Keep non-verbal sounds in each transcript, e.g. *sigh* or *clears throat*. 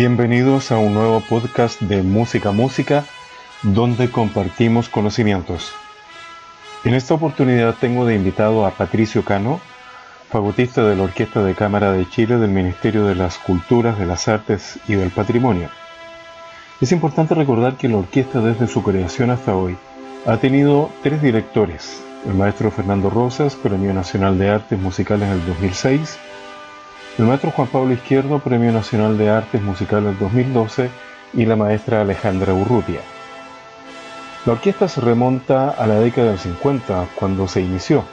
Bienvenidos a un nuevo podcast de Música Música, donde compartimos conocimientos. En esta oportunidad tengo de invitado a Patricio Cano, fagotista de la Orquesta de Cámara de Chile del Ministerio de las Culturas, de las Artes y del Patrimonio. Es importante recordar que la orquesta desde su creación hasta hoy ha tenido tres directores, el maestro Fernando Rosas, Premio Nacional de Artes Musicales en el 2006, el maestro Juan Pablo Izquierdo, Premio Nacional de Artes Musicales 2012, y la maestra Alejandra Urrutia. La orquesta se remonta a la década del 50, cuando se inició,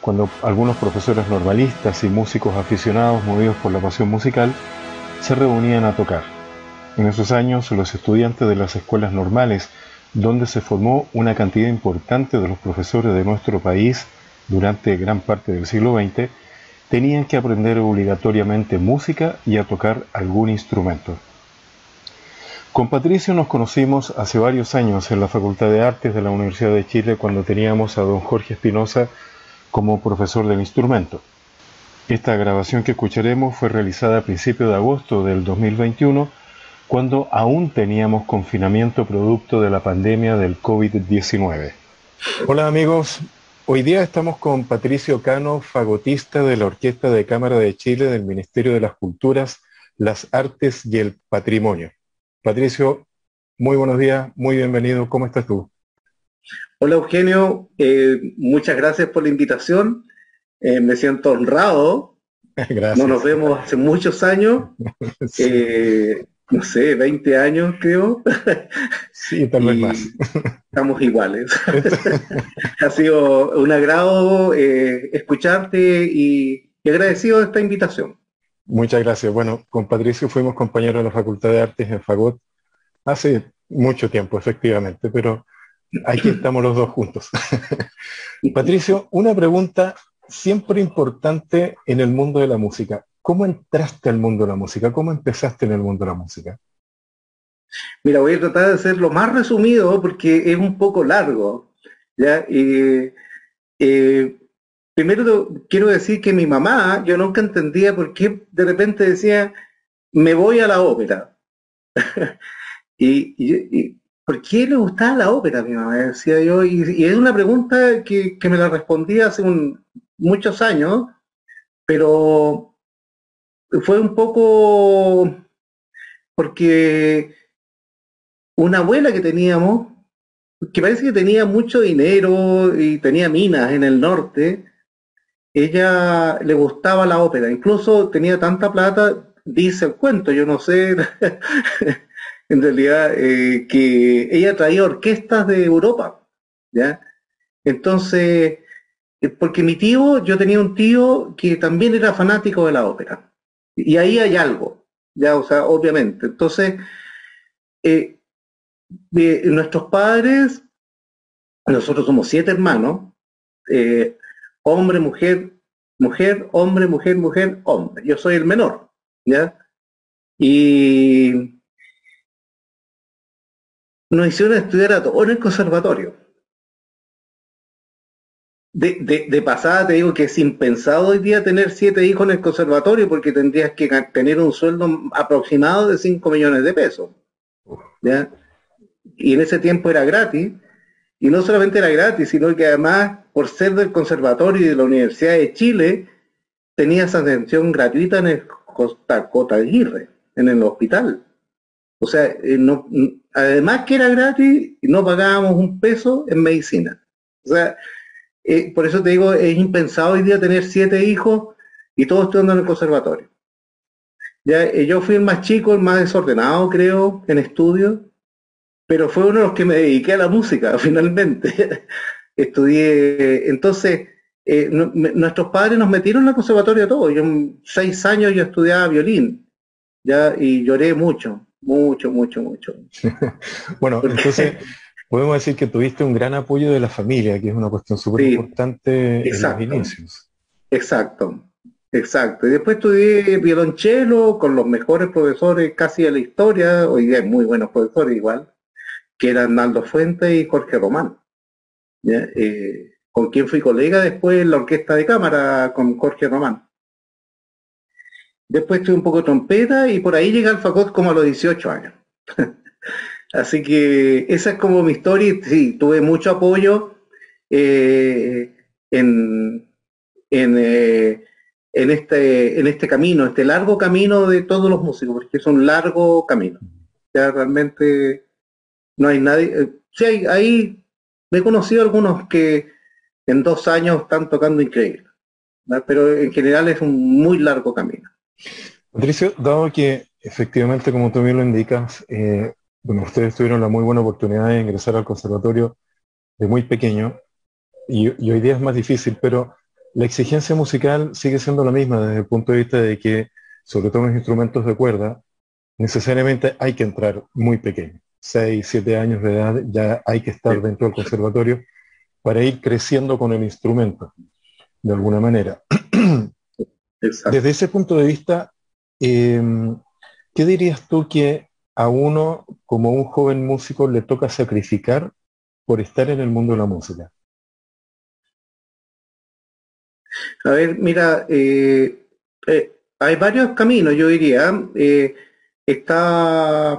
cuando algunos profesores normalistas y músicos aficionados movidos por la pasión musical se reunían a tocar. En esos años, los estudiantes de las escuelas normales, donde se formó una cantidad importante de los profesores de nuestro país durante gran parte del siglo XX, tenían que aprender obligatoriamente música y a tocar algún instrumento. Con Patricio nos conocimos hace varios años en la Facultad de Artes de la Universidad de Chile cuando teníamos a don Jorge Espinosa como profesor del instrumento. Esta grabación que escucharemos fue realizada a principios de agosto del 2021, cuando aún teníamos confinamiento producto de la pandemia del COVID-19. Hola amigos, Hoy día estamos con Patricio Cano, fagotista de la Orquesta de Cámara de Chile del Ministerio de las Culturas, las Artes y el Patrimonio. Patricio, muy buenos días, muy bienvenido, ¿cómo estás tú? Hola Eugenio, eh, muchas gracias por la invitación, eh, me siento honrado, *laughs* gracias. no nos vemos hace muchos años, *laughs* eh, no sé, 20 años creo. Sí, tal vez más. Estamos iguales. *laughs* ha sido un agrado eh, escucharte y, agradecido de esta invitación. Muchas gracias. Bueno, con Patricio fuimos compañeros de la Facultad de Artes en Fagot hace mucho tiempo, efectivamente, pero aquí estamos los dos juntos. *laughs* Patricio, una pregunta siempre importante en el mundo de la música. ¿Cómo entraste al mundo de la música? ¿Cómo empezaste en el mundo de la música? Mira, voy a tratar de ser lo más resumido porque es un poco largo. Eh, primero quiero decir que mi mamá, yo nunca entendía por qué de repente decía, me voy a la ópera. *laughs* y, ¿por qué le gustaba la ópera, mi mamá? Decía yo, y, es una pregunta que, me la respondí hace muchos años, pero fue un poco porque una abuela que teníamos, que parece que tenía mucho dinero y tenía minas en el norte, ella le gustaba la ópera, incluso tenía tanta plata, dice el cuento, yo no sé, *laughs* en realidad, eh, que ella traía orquestas de Europa, ¿ya? Entonces, eh, porque mi tío, yo tenía un tío que también era fanático de la ópera. Y ahí hay algo, ya, o sea, obviamente. Entonces, eh, nuestros padres, nosotros somos siete hermanos, eh, hombre, mujer, mujer, hombre, mujer, mujer, hombre. Yo soy el menor, ¿ya? Y nos hicieron estudiar a todos en el conservatorio de, pasada te digo que es impensado hoy día tener siete hijos en el conservatorio porque tendrías que tener un sueldo aproximado de 5 millones de pesos. Y en ese tiempo era gratis. Y no solamente era gratis, sino que además, por ser del conservatorio y de la Universidad de Chile, tenías atención gratuita en el Costa Cota Aguirre, en el hospital. O sea, eh, no, además que era gratis, no pagábamos un peso en medicina. O sea, eh, por eso te digo, es impensado hoy día tener siete hijos y todos estudiando en el conservatorio. Ya, eh, yo fui el más chico, el más desordenado, creo, en estudios, pero fue uno de los que me dediqué a la música, *laughs* finalmente. Estudié, entonces, eh, nuestros padres nos metieron al conservatorio a todos. Yo, seis años yo estudiaba violín, ya, y lloré mucho, mucho, mucho, mucho. *laughs* bueno, entonces, *laughs* podemos decir que tuviste un gran apoyo de la familia, que es una cuestión súper importante en los inicios. Exacto, exacto. Y después estudié violonchelo con los mejores profesores casi de la historia, hoy día hay muy buenos profesores igual, que eran Naldo Fuentes y Jorge Román, eh, con quien fui colega después en la orquesta de cámara con Jorge Román. después estuve un poco de trompeta y por ahí llegué al fagot como a los 18 años. *laughs* Así que esa es como mi historia. Sí, tuve mucho apoyo eh, en, eh, en, este, en este camino, este largo camino de todos los músicos, porque es un largo camino. Ya realmente no hay nadie. Eh, sí, hay, ahí me he conocido algunos que en dos años están tocando increíble, pero en general es un muy largo camino. Patricio, dado que efectivamente, como tú bien lo indicas, ustedes tuvieron la muy buena oportunidad de ingresar al conservatorio de muy pequeño y, hoy día es más difícil, pero la exigencia musical sigue siendo la misma desde el punto de vista de que, sobre todo en los instrumentos de cuerda, necesariamente hay que entrar muy pequeño. 6, 7 años de edad ya hay que estar dentro del conservatorio para ir creciendo con el instrumento, de alguna manera. Desde ese punto de vista, em, ¿qué dirías tú que a uno, como un joven músico, le toca sacrificar por estar en el mundo de la música? A ver, mira, eh, eh, hay varios caminos, yo diría. Eh, está,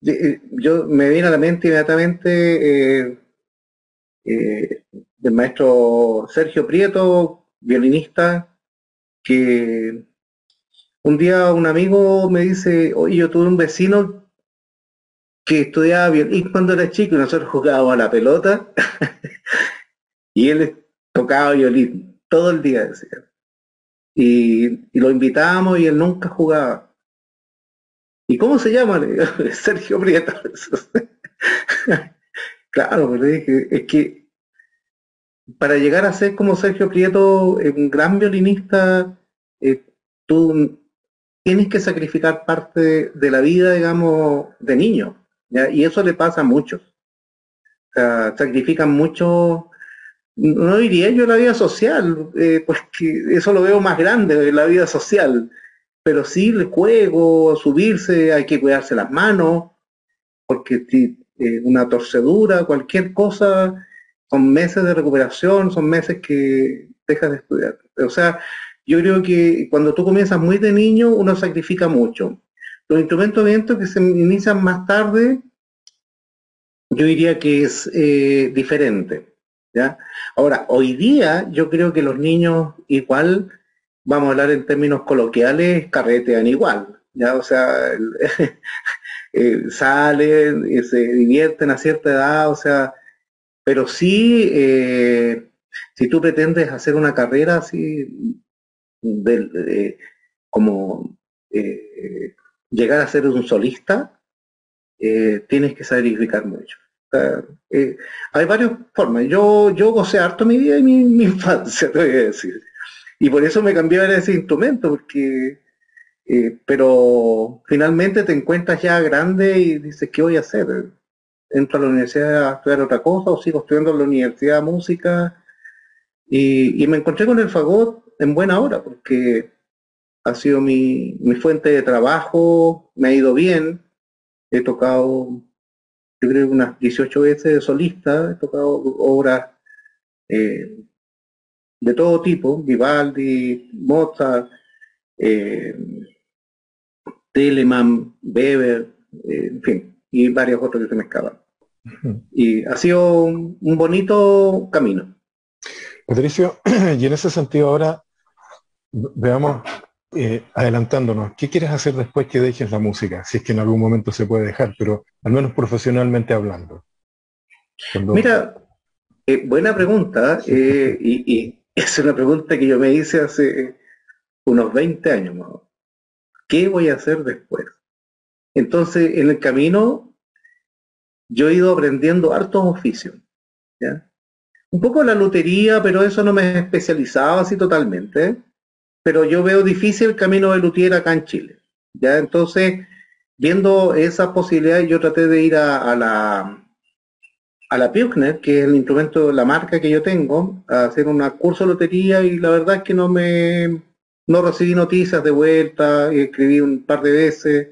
yo me viene a la mente inmediatamente del maestro Sergio Prieto, violinista, que un día un amigo me dice, oye, yo tuve un vecino que estudiaba violín cuando era chico y nosotros jugábamos a la pelota *laughs* y él tocaba violín todo el día, decía. Y, lo invitábamos y él nunca jugaba. ¿Y cómo se llama? *laughs* Sergio Prieto. *laughs* claro, pero es que para llegar a ser como Sergio Prieto, un gran violinista, eh, tú tienes que sacrificar parte de la vida, digamos, de niño. Y eso le pasa a muchos. sacrifican mucho, no diría yo la vida social, eh, pues que eso lo veo más grande, la vida social, pero sí el juego, subirse, hay que cuidarse las manos, porque eh, una torcedura, cualquier cosa, son meses de recuperación, son meses que dejas de estudiar. O sea, yo creo que cuando tú comienzas muy de niño, uno sacrifica mucho. Los instrumentos de viento que se inician más tarde, yo diría que es eh, diferente. ¿ya? Ahora, hoy día yo creo que los niños igual, vamos a hablar en términos coloquiales, carretean igual. ¿ya? O sea, *laughs* eh, salen, y se divierten a cierta edad, o sea, pero sí, eh, si tú pretendes hacer una carrera así, de, como llegar a ser un solista, eh, tienes que sacrificar mucho. Eh, hay varias formas. Yo, yo gocé harto mi vida y mi, *laughs* infancia, te voy a decir. Y por eso me cambié a ese instrumento, porque eh, pero finalmente te encuentras ya grande y dices, ¿qué voy a hacer? ¿Entro a la universidad a estudiar otra cosa o sigo estudiando en la universidad música? Y me encontré con el fagot en buena hora, porque ha sido mi, fuente de trabajo, me ha ido bien, he tocado, yo creo unas 18 veces de solista, he tocado obras eh, de todo tipo, Vivaldi, Mozart, eh, Telemann, Weber, eh, en fin, y varios otros que se me escapan. Y ha sido un, un bonito camino. Patricio, *clears throat* y en ese sentido ahora veamos eh, adelantándonos, ¿qué quieres hacer después que dejes la música? Si es que en algún momento se puede dejar, pero al menos profesionalmente hablando. Mira, eh, buena pregunta, eh, y, es una pregunta que yo me hice hace unos 20 años ¿Qué voy a hacer después? Entonces, en el camino, yo he ido aprendiendo hartos oficios. Un poco la lotería, pero eso no me he especializado así totalmente pero yo veo difícil el camino de Luthier acá en Chile. Ya entonces, viendo esa posibilidad, yo traté de ir a, la a la que es el instrumento, la marca que yo tengo, a hacer un curso de lotería y la verdad es que no me no recibí noticias de vuelta, escribí un par de veces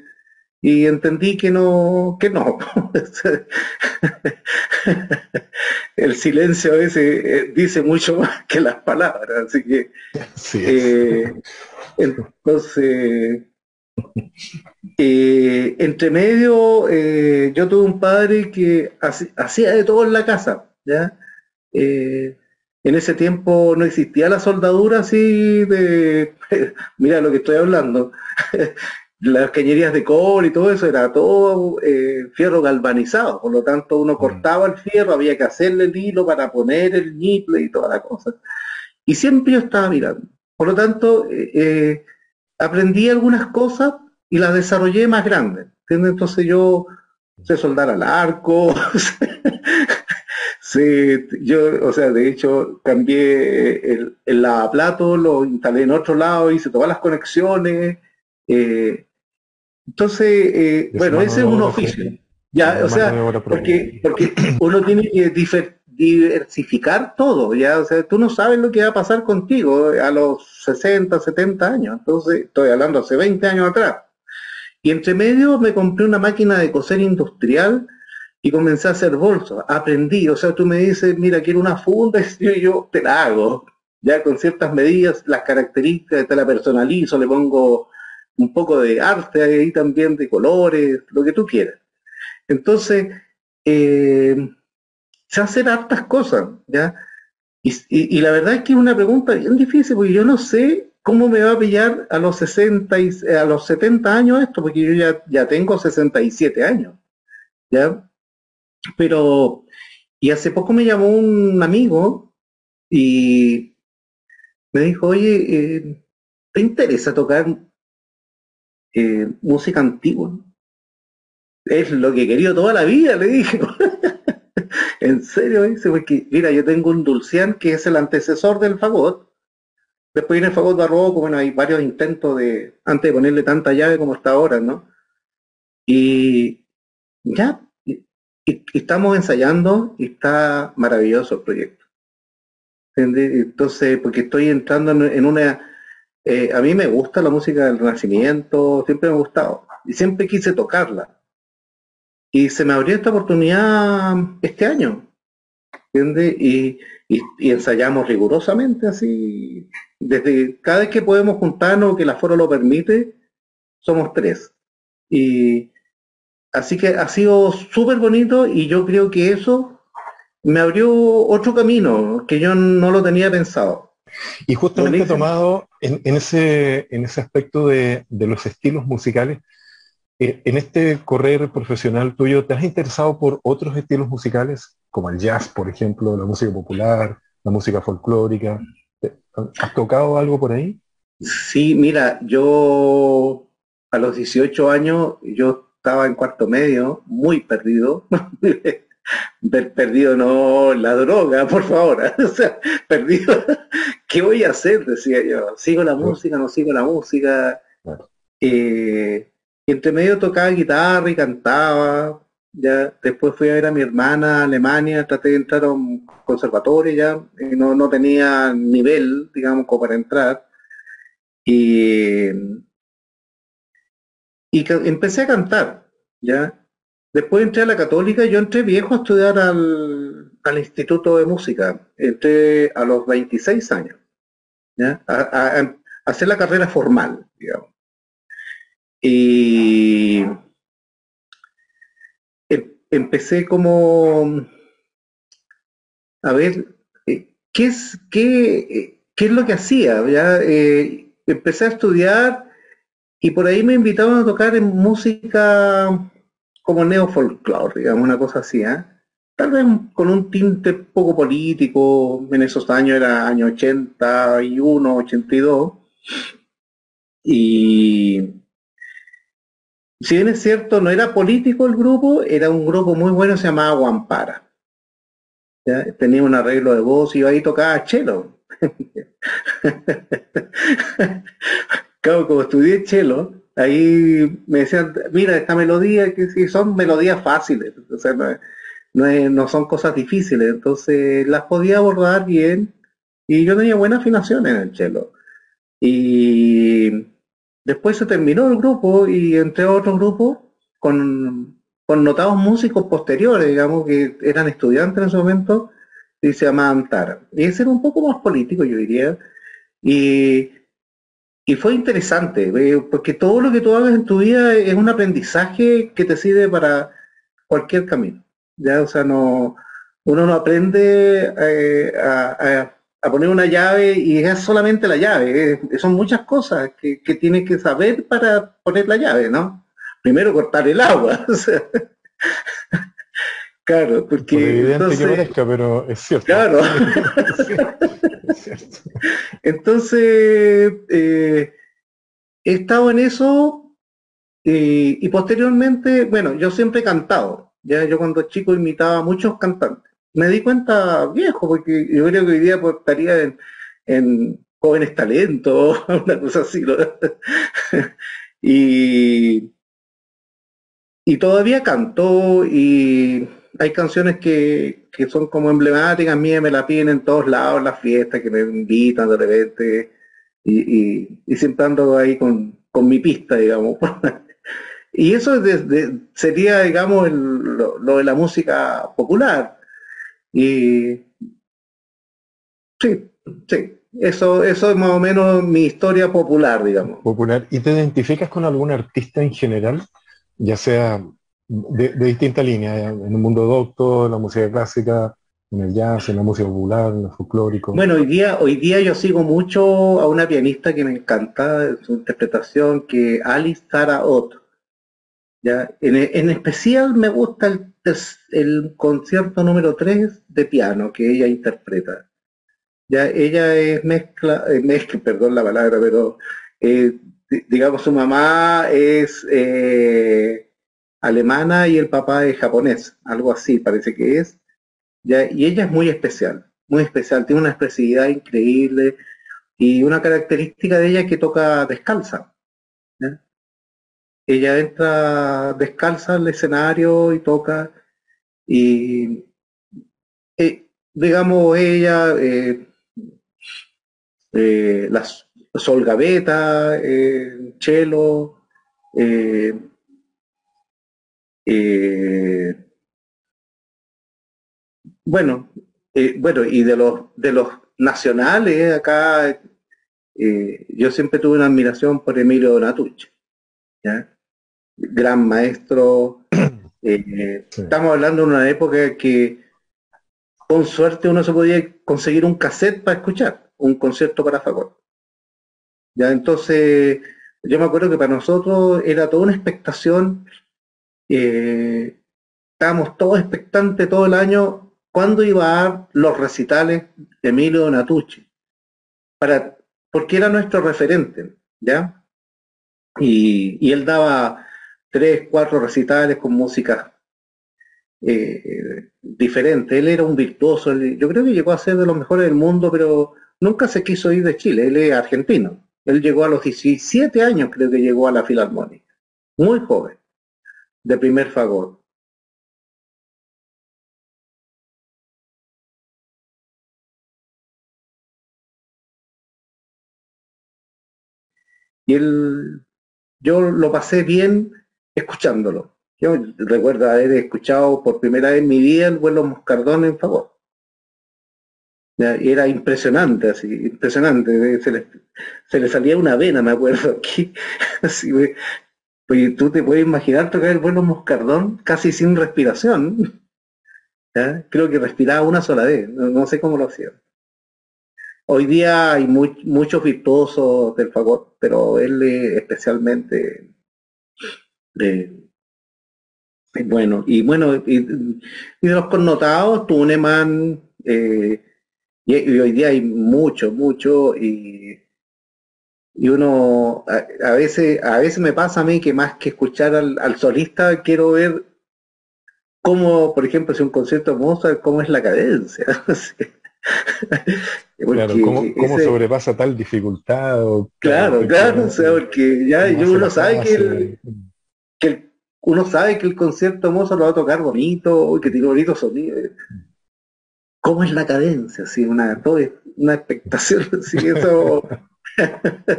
y entendí que no, que no. *laughs* El silencio a veces eh, dice mucho más que las palabras, así que eh, entonces eh, entre medio yo tuve un padre que hacía de todo en la casa, ¿ya? en ese tiempo no existía la soldadura así de, *laughs* mira lo que estoy hablando, las cañerías de cobre y todo eso era todo eh, fierro galvanizado, por lo tanto uno mm. cortaba el fierro, había que hacerle el hilo para poner el niple y toda la cosa. Y siempre yo estaba mirando. Por lo tanto, eh, eh, aprendí algunas cosas y las desarrollé más grandes. Entonces yo sé soldar al arco, *laughs* Sí, yo, o sea, de hecho, cambié el, el lavaplato, lo instalé en otro lado, hice todas las conexiones. Eh, entonces, eh, bueno, ese es un oficio. Ya, o sea, porque, porque uno tiene que diversificar todo, ya, o sea, tú no sabes lo que va a pasar contigo a los 60, 70 años. Entonces, estoy hablando hace 20 años atrás. Y entre medio me compré una máquina de coser industrial y comencé a hacer bolsos, aprendí, o sea, tú me dices, mira, quiero una funda, *laughs* y yo te la hago, ya con ciertas medidas, las características, te la personalizo, le pongo un poco de arte ahí también, de colores, lo que tú quieras. Entonces, eh, se hacer hartas cosas, ¿ya? Y, la verdad es que es una pregunta bien difícil, porque yo no sé cómo me va a pillar a los 60 y, a los 70 años esto, porque yo ya, ya tengo 67 años, ¿ya? Pero, y hace poco me llamó un amigo y me dijo, oye, eh, ¿te interesa tocar eh, música antigua? Es lo que querido toda la vida, le dije. *laughs* en serio, dice, porque mira, yo tengo un dulcián que es el antecesor del fagot. Después viene el fagot barroco, bueno, hay varios intentos de, antes de ponerle tanta llave como está ahora, ¿no? Y ya, estamos ensayando y está maravilloso el proyecto. Entonces, porque estoy entrando en, una... Eh, a mí me gusta la música del Renacimiento, siempre me ha gustado, y siempre quise tocarla. Y se me abrió esta oportunidad este año, Y, y, ensayamos rigurosamente así, desde cada vez que podemos juntarnos, que el aforo lo permite, somos tres. Y, Así que ha sido súper bonito y yo creo que eso me abrió otro camino que yo no lo tenía pensado. Y justamente tomado en, ese, en ese aspecto de, los estilos musicales, eh, en este correr profesional tuyo, ¿te has interesado por otros estilos musicales, como el jazz, por ejemplo, la música popular, la música folclórica? ¿Has tocado algo por ahí? Sí, mira, yo a los 18 años, yo estaba en cuarto medio, muy perdido. *laughs* perdido no la droga, por favor. *laughs* o sea, perdido. ¿Qué voy a hacer? Decía yo. ¿Sigo la música? ¿No sigo la música? Eh, y entre medio tocaba guitarra y cantaba. Ya después fui a ver a mi hermana a Alemania, traté de entrar a un conservatorio ya, y no, no tenía nivel, digamos, como para entrar. Y y empecé a cantar, ¿ya? Después entré a la católica, yo entré viejo a estudiar al, Instituto de Música, entré a los 26 años. A, hacer la carrera formal, digamos. Y em, empecé como a ver eh, qué es qué, eh, qué es lo que hacía eh, empecé a estudiar y por ahí me invitaban a tocar en música como neo-folklore, digamos, una cosa así, ¿eh? Tal vez con un tinte poco político, en esos años era año 81, 82. Y si bien es cierto, no era político el grupo, era un grupo muy bueno, se llamaba Guampara. Tenía un arreglo de voz y iba ahí tocaba chelo. *laughs* Claro, como estudié chelo, ahí me decían, mira, esta melodía, que si son melodías fáciles, o sea, no, son cosas difíciles, entonces las podía abordar bien y yo tenía buena afinación en el chelo. Y después se terminó el grupo y entré a otro grupo con, notados músicos posteriores, digamos, que eran estudiantes en ese momento, y se llamaban Tara. Y ese era un poco más político, yo diría. Y, y fue interesante, eh, porque todo lo que tú hagas en tu vida es un aprendizaje que te sirve para cualquier camino. ¿ya? O sea, no, uno no aprende eh, a, poner una llave y es solamente la llave. son muchas cosas que, que tienes que saber para poner la llave, ¿no? Primero cortar el agua. *laughs* claro, porque... evidente que parezca, pero es cierto. Claro. *laughs* Entonces, eh, he estado en eso eh, y posteriormente, bueno, yo siempre he cantado. Ya yo cuando chico imitaba a muchos cantantes. Me di cuenta viejo, porque yo creo que hoy día pues, estaría en, jóvenes talentos, *laughs* una cosa así. *laughs* y, y todavía canto y hay canciones que, que son como emblemáticas mías, me la piden en todos lados, las fiestas, que me invitan de repente, y, y, siempre ando ahí con, con mi pista, digamos. *laughs* y eso sería, digamos, lo, de la música popular. Y sí, sí, eso, eso es más o menos mi historia popular, digamos. Popular. ¿Y te identificas con algún artista en general? Ya sea de, distinta línea, en el mundo docto, en la música clásica, en el jazz, en la música popular, en el folclórico. Bueno, hoy día, hoy día yo sigo mucho a una pianista que me encanta, su interpretación, que Alice Zara Ott. ¿ya? En, especial me gusta el, el, concierto número 3 de piano que ella interpreta. Ya, ella es mezcla, eh, mezcla, *laughs* perdón la palabra, pero eh, digamos su mamá es eh, alemana y el papá es japonés, algo así parece que es. ¿ya? Y ella es muy especial, muy especial, tiene una expresividad increíble y una característica de ella es que toca descalza. Ella entra descalza al escenario y toca y eh, digamos ella eh, eh, las sol gaveta, eh, bueno, eh, bueno, y de los de los nacionales acá, eh, yo siempre tuve una admiración por Emilio Donatucci, gran maestro. *coughs* Estamos hablando de una época que con suerte uno se podía conseguir un cassette para escuchar, un concierto para fagot. Ya entonces, yo me acuerdo que para nosotros era toda una expectación eh, estábamos todos expectantes todo el año cuándo iba a dar los recitales de Emilio Donatucci, para, porque era nuestro referente, ¿ya? Y, él daba tres, cuatro recitales con música eh, diferente. Él era un virtuoso, yo creo que llegó a ser de los mejores del mundo, pero nunca se quiso ir de Chile, él es argentino. Él llegó a los 17 años, creo que llegó a la Filarmónica, muy joven de primer favor. Y él, yo lo pasé bien escuchándolo. Yo recuerdo haber escuchado por primera vez en mi vida el vuelo Moscardón en favor. Era impresionante, así, impresionante. Se le, se le salía una vena, me acuerdo *laughs* aquí. Así, pues tú te puedes imaginar tocar el vuelo moscardón casi sin respiración. *laughs* Creo que respiraba una sola vez, no, sé cómo lo hacía. Hoy día hay muchos virtuosos del fagot, pero él especialmente eh, bueno. Y bueno, y, de los connotados, Tuneman, eh, y, y, hoy día hay mucho, mucho, y y uno a, veces a veces me pasa a mí que más que escuchar al, solista quiero ver cómo por ejemplo si un concierto de Mozart cómo es la cadencia. *laughs* Claro, cómo, sobrepasa tal dificultad claro claro o sea porque ya uno sabe que, el, que uno sabe que el concierto de Mozart lo va a tocar bonito que tiene bonito sonido. Cómo es la cadencia así una todo una expectación *laughs* así eso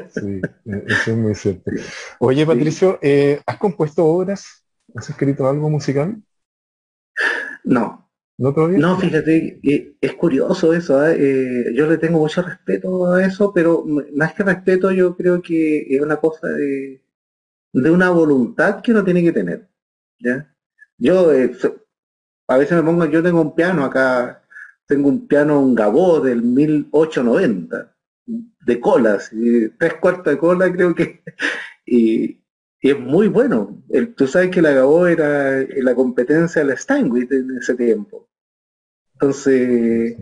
Sí, eso es muy cierto. Oye, Patricio, eh, ¿has compuesto obras ¿Has escrito algo musical? No. ¿No todavía? No, fíjate, eh, es curioso eso, ¿eh? Eh, yo le tengo mucho respeto a eso, pero más que respeto yo creo que es una cosa de, de una voluntad que uno tiene que tener. ¿ya? Yo a veces me pongo, yo tengo un piano acá, tengo un piano, un Gabó del 1890, de colas, y tres cuartos de cola creo que, y, es muy bueno. tú sabes que la Gabó era la competencia de la Steinway en ese tiempo. Entonces,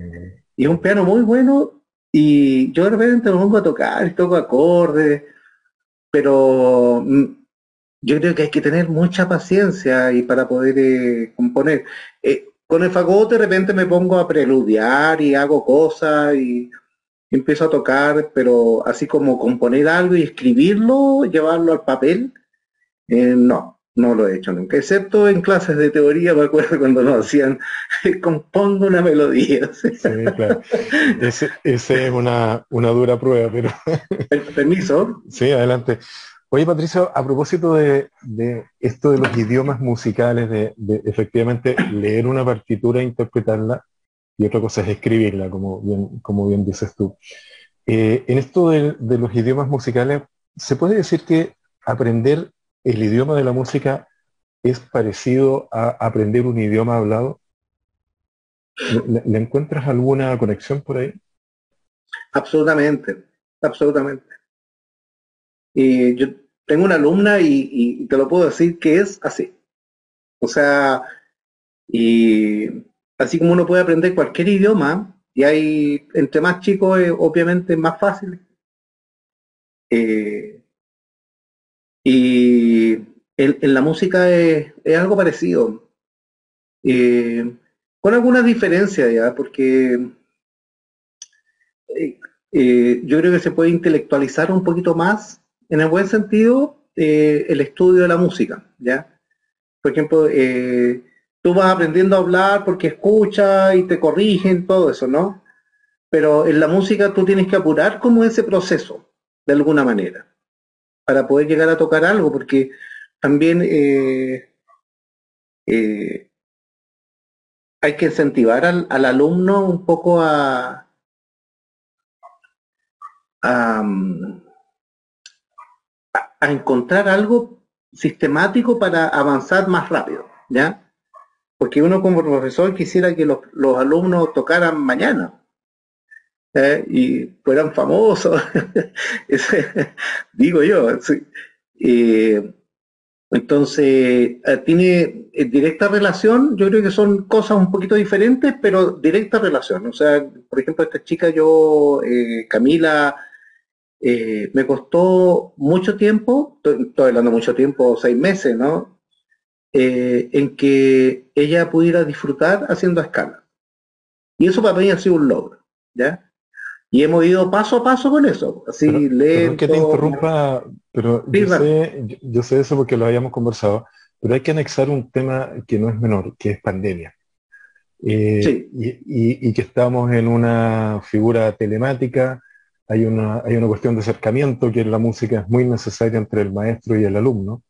y es un piano muy bueno, y yo de repente me pongo a tocar, y toco acordes, pero mm, yo creo que hay que tener mucha paciencia y para poder eh, componer. Eh, con el fagot de repente me pongo a preludiar y hago cosas y, empiezo a tocar, pero así como componer algo y escribirlo, llevarlo al papel, eh, no, no lo he hecho nunca, excepto en clases de teoría, me acuerdo *laughs* cuando nos hacían, compongo una melodía. *laughs* Sí, claro. Esa es una, una dura prueba, pero... Permiso. Sí, adelante. Oye, Patricio, a propósito de, esto de los idiomas musicales, de, efectivamente leer una partitura e interpretarla, y otra cosa es escribirla, como bien, como bien dices tú. Eh, en esto de, los idiomas musicales, ¿se puede decir que aprender el idioma de la música es parecido a aprender un idioma hablado? le encuentras alguna conexión por ahí? Absolutamente, absolutamente. Y yo tengo una alumna y, te lo puedo decir que es así. O sea, y así como uno puede aprender cualquier idioma, y hay, entre más chicos, obviamente es más fácil. Eh, y en, la música es, algo parecido. Eh, con algunas diferencias ya, porque eh, yo creo que se puede intelectualizar un poquito más en el buen sentido, eh, el estudio de la música, ¿ya? Por ejemplo, eh, tú vas aprendiendo a hablar porque escuchas y te corrigen, todo eso, ¿no? Pero en la música tú tienes que apurar como ese proceso, de alguna manera, para poder llegar a tocar algo, porque también eh, hay que incentivar al, al, alumno un poco a, a a encontrar algo sistemático para avanzar más rápido, ¿ya? Porque uno como profesor quisiera que los, alumnos tocaran mañana ¿eh? y fueran famosos, *laughs* digo yo. entonces, eh, tiene eh, directa relación, yo creo que son cosas un poquito diferentes, pero directa relación. O sea, por ejemplo, esta chica, yo, Camila, me costó mucho tiempo, estoy hablando mucho tiempo, seis meses, ¿no? Eh, en que ella pudiera disfrutar haciendo escala. Y eso para mí ha sido un logro, ¿ya? Y hemos ido paso a paso con eso, así lento. que te interrumpa, pero yo, sé, yo, sé, eso porque lo habíamos conversado, pero hay que anexar un tema que no es menor, que es pandemia. Eh, y, y, que estamos en una figura telemática, hay una, hay una cuestión de acercamiento que en la música es muy necesaria entre el maestro y el alumno,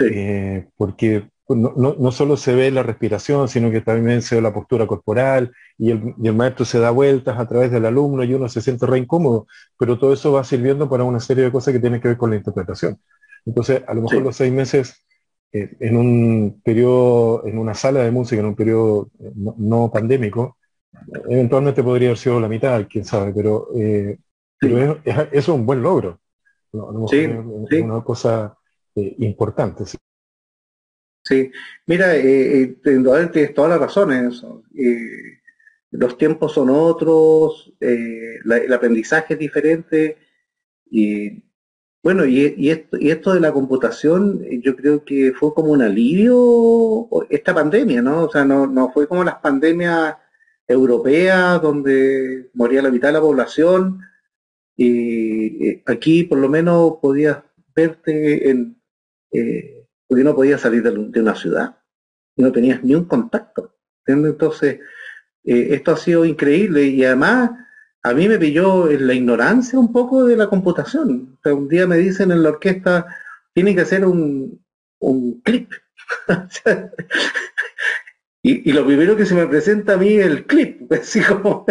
eh, porque no, no, solo se ve la respiración, sino que también se ve la postura corporal y el, y el, maestro se da vueltas a través del alumno y uno se siente re incómodo, pero todo eso va sirviendo para una serie de cosas que tienen que ver con la interpretación. Entonces, a lo mejor los seis meses eh, en un periodo, en una sala de música, en un periodo eh, no, pandémico, eventualmente podría haber sido la mitad, quién sabe, pero pero eso es, un buen logro. sí, es una cosa eh, importante. Sí. mira, eh, eh tienes toda la razón en eso. Eh, los tiempos son otros, el aprendizaje es diferente y bueno, y, esto, y esto de la computación, yo creo que fue como un alivio esta pandemia, ¿no? O sea, no, no fue como las pandemias europeas donde moría la mitad de la población, y eh, aquí por lo menos podías verte en, eh, porque no podías salir de, una ciudad y no tenías ni un contacto. Entonces, eh, esto ha sido increíble y además a mí me pilló en la ignorancia un poco de la computación. un día me dicen en la orquesta, tiene que hacer un, un clip *laughs* y, lo primero que se me presenta a mí es el clip, *laughs* así como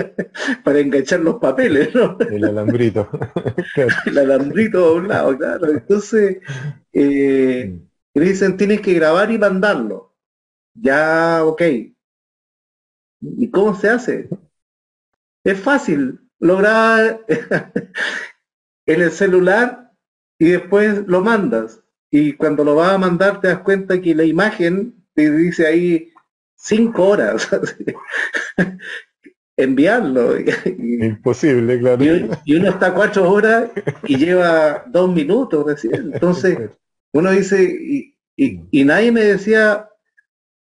para enganchar los papeles, ¿no? El alambrito. *laughs* El alambrito a un lado, claro. Entonces, eh, mm. me dicen, tienes que grabar y mandarlo. Ya, ok. ¿Y cómo se hace? Es fácil, lograr *laughs* en el celular y después lo mandas. Y cuando lo vas a mandar te das cuenta que la imagen te dice ahí cinco horas. *laughs* Enviarlo. *laughs* Imposible, claro. Y, uno está cuatro horas y lleva dos minutos recién. Entonces, uno dice, y, y, nadie me decía,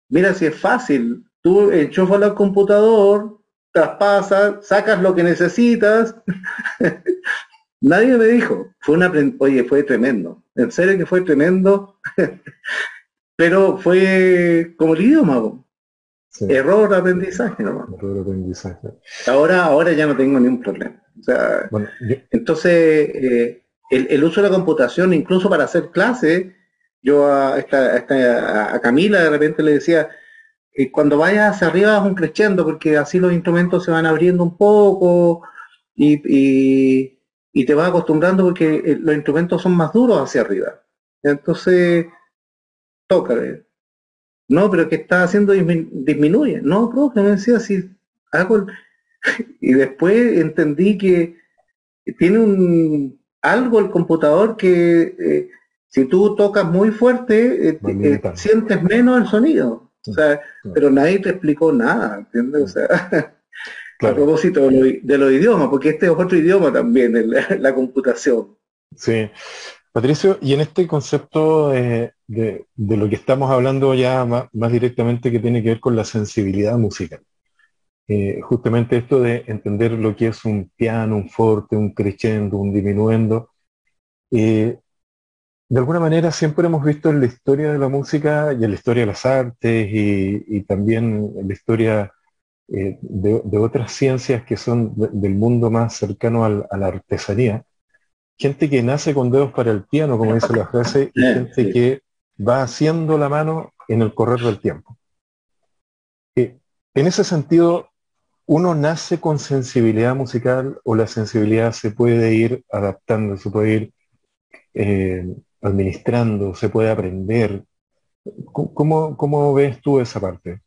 mira si es fácil, tú enchufas al computador, traspasas, sacas lo que necesitas. *laughs* nadie me dijo, fue una, oye, fue tremendo, en serio que fue tremendo, *laughs* pero fue como el idioma, Error de aprendizaje nomás. Error aprendizaje. Ahora, ahora ya no tengo ningún problema. Entonces, eh, el, uso de la computación, incluso para hacer clases, yo a, esta, a, Camila de repente le decía, eh, cuando vayas hacia arriba es un creciendo, porque así los instrumentos se van abriendo un poco y, y te vas acostumbrando porque eh, los instrumentos son más duros hacia arriba. Entonces, toca. No, pero que está haciendo disminuye. No, profe, me decía si hago *laughs* y después entendí que tiene un algo el computador que eh, si tú tocas muy fuerte eh, eh, sientes menos el sonido. O sea, pero nadie te explicó nada, ¿entiendes? O sea, *laughs* a propósito de los idiomas, porque este es otro idioma también, la computación. Sí, Patricio, y en este concepto de, lo que estamos hablando ya más, directamente que tiene que ver con la sensibilidad musical. Eh, justamente esto de entender lo que es un piano, un forte, un crescendo, un diminuendo. Eh, de alguna manera siempre hemos visto en la historia de la música y en la historia de las artes y, también en la historia eh, de, otras ciencias que son del mundo más cercano a la artesanía, gente que nace con dedos para el piano, como dice la frase, y gente que va haciendo la mano en el correr del tiempo. Eh, en ese sentido, ¿uno nace con sensibilidad musical o la sensibilidad se puede ir adaptando, se puede ir eh, administrando, se puede aprender? ¿Cómo, ¿Cómo, ves tú esa parte?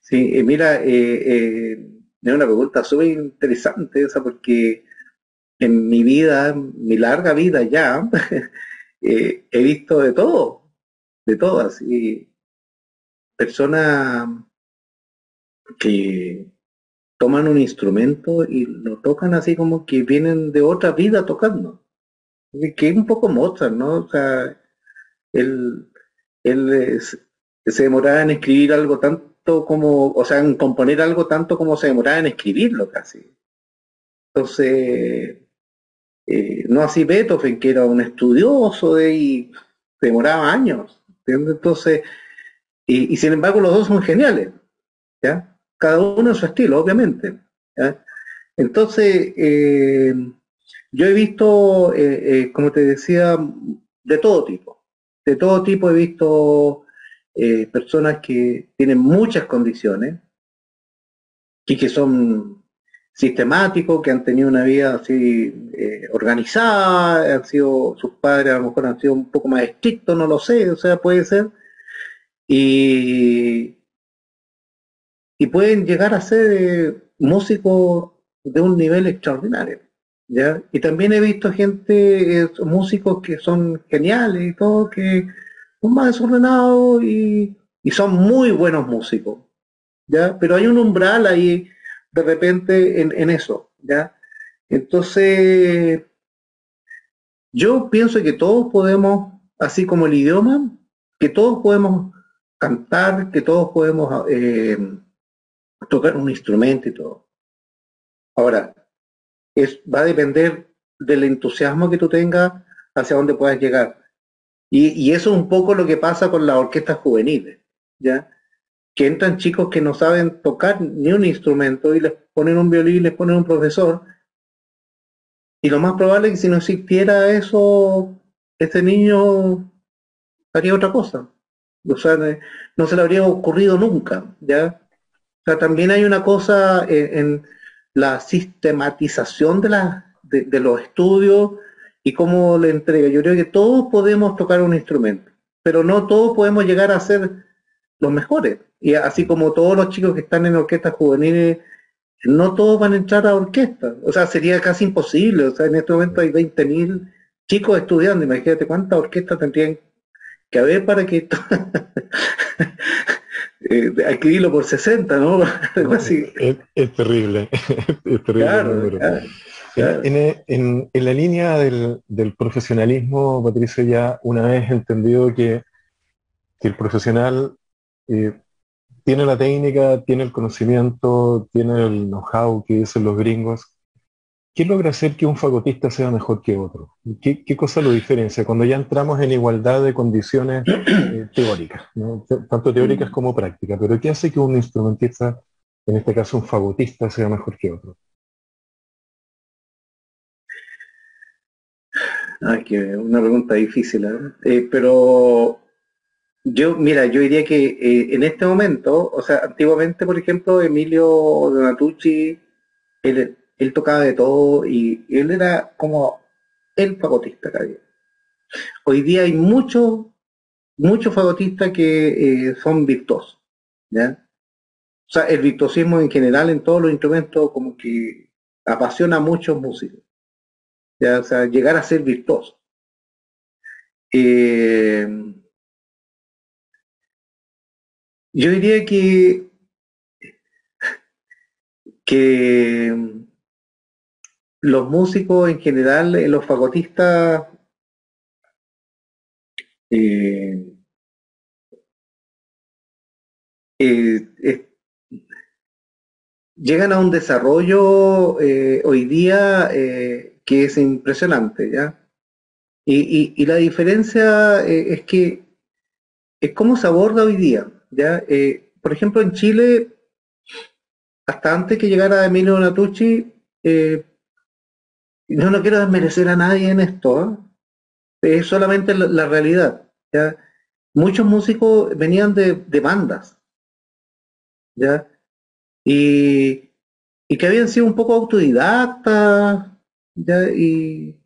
Sí, eh, mira, es una pregunta súper interesante esa porque en mi vida, mi larga vida ya, *laughs* eh, he visto de todo, de todas. Y personas que toman un instrumento y lo tocan así como que vienen de otra vida tocando. Que es un poco Mozart, ¿no? O sea, él, él se demoraba en escribir algo tanto como, o sea, en componer algo tanto como se demoraba en escribirlo casi. Entonces, eh, no así Beethoven, que era un estudioso y demoraba años. Entonces, y, sin embargo los dos son geniales, ¿ya? Cada uno en su estilo, obviamente. Entonces, eh, yo he visto, eh, como te decía, de todo tipo. De todo tipo he visto personas que tienen muchas condiciones y que son sistemáticos, que han tenido una vida así eh, organizada, han sido, sus padres a lo mejor han sido un poco más estrictos, no lo sé, o sea, puede ser. Y, y pueden llegar a ser eh, músicos de un nivel extraordinario. ¿ya? Y también he visto gente, eh, músicos que son geniales y todo, que son más desordenados y, y son muy buenos músicos. ¿ya? Pero hay un umbral ahí de repente en, eso, ¿ya? Entonces, yo pienso que todos podemos, así como el idioma, que todos podemos cantar, que todos podemos eh, tocar un instrumento y todo. Ahora, es, va a depender del entusiasmo que tú tengas hacia dónde puedas llegar. Y, eso es un poco lo que pasa con las orquestas juveniles, ¿ya? que entran chicos que no saben tocar ni un instrumento y les ponen un violín, les ponen un profesor. Y lo más probable es que si no existiera eso, este niño haría otra cosa. O sea, no se le habría ocurrido nunca, ¿ya? O sea, también hay una cosa en, la sistematización de, los estudios y cómo le entrega. Yo creo que todos podemos tocar un instrumento, pero no todos podemos llegar a ser los mejores. Y así como todos los chicos que están en orquestas juveniles, no todos van a entrar a orquesta. O sea, sería casi imposible. O sea, en este momento hay 20.000 chicos estudiando. Imagínate cuántas orquestas tendrían que haber para que. *laughs* eh, adquirirlo por 60, ¿no? *laughs* Es, terrible, *laughs* es terrible. En, la línea del, profesionalismo, Patricio, ya una vez entendido que, el profesional eh, tiene la técnica, tiene el conocimiento, tiene el know-how que dicen los gringos, ¿qué logra hacer que un fagotista sea mejor que otro? ¿Qué, cosa lo diferencia cuando ya entramos en igualdad de condiciones eh, *clears throat* teóricas, tanto teóricas como prácticas? Pero ¿qué hace que un instrumentista, en este caso un fagotista, sea mejor que otro? Ay, que una pregunta difícil, ¿eh? Eh, pero yo, mira, yo diría que en este momento, o sea, antiguamente, por ejemplo, Emilio Donatucci, él, él tocaba de todo y, él era como el fagotista cada Hoy día hay muchos, muchos fagotistas que eh, son virtuosos, ¿ya? O sea, el virtuosismo en general en todos los instrumentos como que apasiona a muchos músicos. ¿ya? O sea, llegar a ser virtuoso. Eh, yo diría que que los músicos en general, eh, los fagotistas, eh, eh, llegan a un desarrollo hoy día que es impresionante, ¿ya? Y, la diferencia es que es cómo se aborda hoy día, ¿ya? por ejemplo, en Chile, hasta antes que llegara Emilio Natucci, no, no quiero desmerecer a nadie en esto, ¿eh? es solamente la, realidad. Muchos músicos venían de, bandas, ¿ya? Y, que habían sido un poco autodidactas, ¿ya? Y,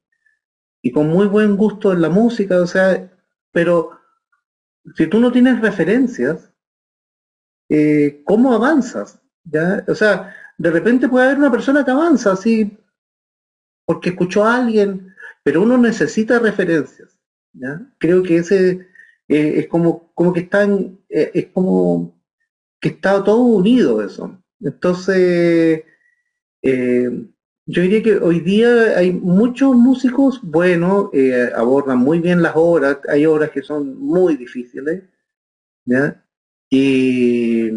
con muy buen gusto en la música, o sea, pero si tú no tienes referencias, eh, ¿cómo avanzas? ¿Ya? O sea, de repente puede haber una persona que avanza así porque escuchó a alguien, pero uno necesita referencias. Creo que ese eh, es como, como que están, eh, es como que está todo unido eso. Entonces, eh, yo diría que hoy día hay muchos músicos buenos, abordan muy bien las obras, hay obras que son muy difíciles, Y,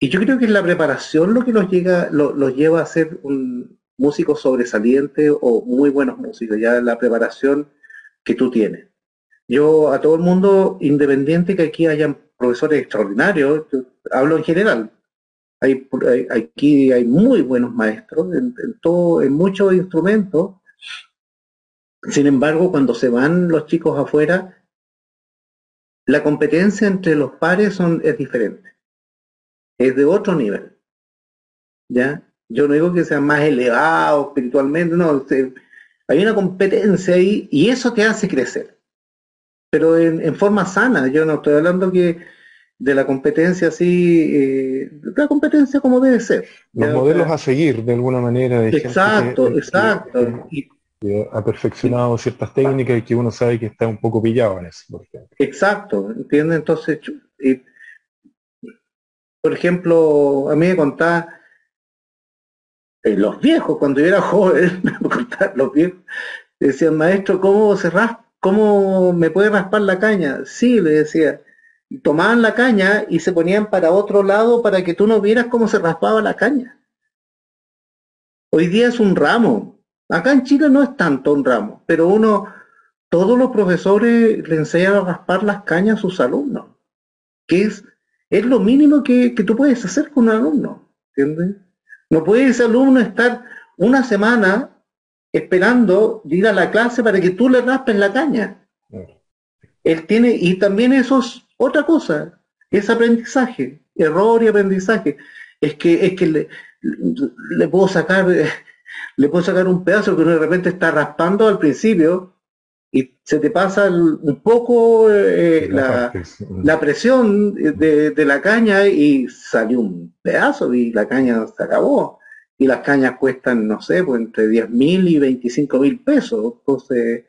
y yo creo que la preparación lo que los, llega, los lleva a ser un, músicos sobresalientes o muy buenos músicos, ya la preparación que tú tienes. Yo a todo el mundo, independiente que aquí hayan profesores extraordinarios, hablo en general, hay, aquí hay muy buenos maestros en, todo, en muchos instrumentos. Sin embargo, cuando se van los chicos afuera, la competencia entre los pares es diferente. Es de otro nivel. ¿Ya? Yo no digo que sea más elevado espiritualmente, no. hay una competencia ahí y eso te hace crecer. Pero en, forma sana. Yo no estoy hablando que de la competencia así, eh, la competencia como debe ser. Los modelos a seguir de alguna manera. exacto, exacto. ha perfeccionado ciertas técnicas y que uno sabe que está un poco pillado en eso. Por exacto, ¿entiendes? Entonces, por ejemplo, a mí me contaba eh, los viejos, cuando yo era joven, *laughs* los viejos, decían, maestro, ¿cómo se ¿Cómo me puede raspar la caña? Sí, le decía. Tomaban la caña y se ponían para otro lado para que tú no vieras cómo se raspaba la caña. Hoy día es un ramo. Acá en Chile no es tanto un ramo, pero uno, todos los profesores le enseñan a raspar las cañas a sus alumnos, que es, es lo mínimo que, que tú puedes hacer con un alumno, ¿entiendes? No puede ese alumno estar una semana esperando ir a la clase para que tú le raspes la caña. él tiene, y también eso es otra cosa, es aprendizaje, error y aprendizaje. Es que, es que le, le puedo sacar, *laughs* le puedo sacar un pedazo que uno de repente está raspando al principio y se te pasa un poco eh, la, la, presión de, de, la caña y salió un pedazo y la caña se acabó. Y las cañas cuestan, no sé, pues entre 10 mil y 25 mil pesos. Entonces,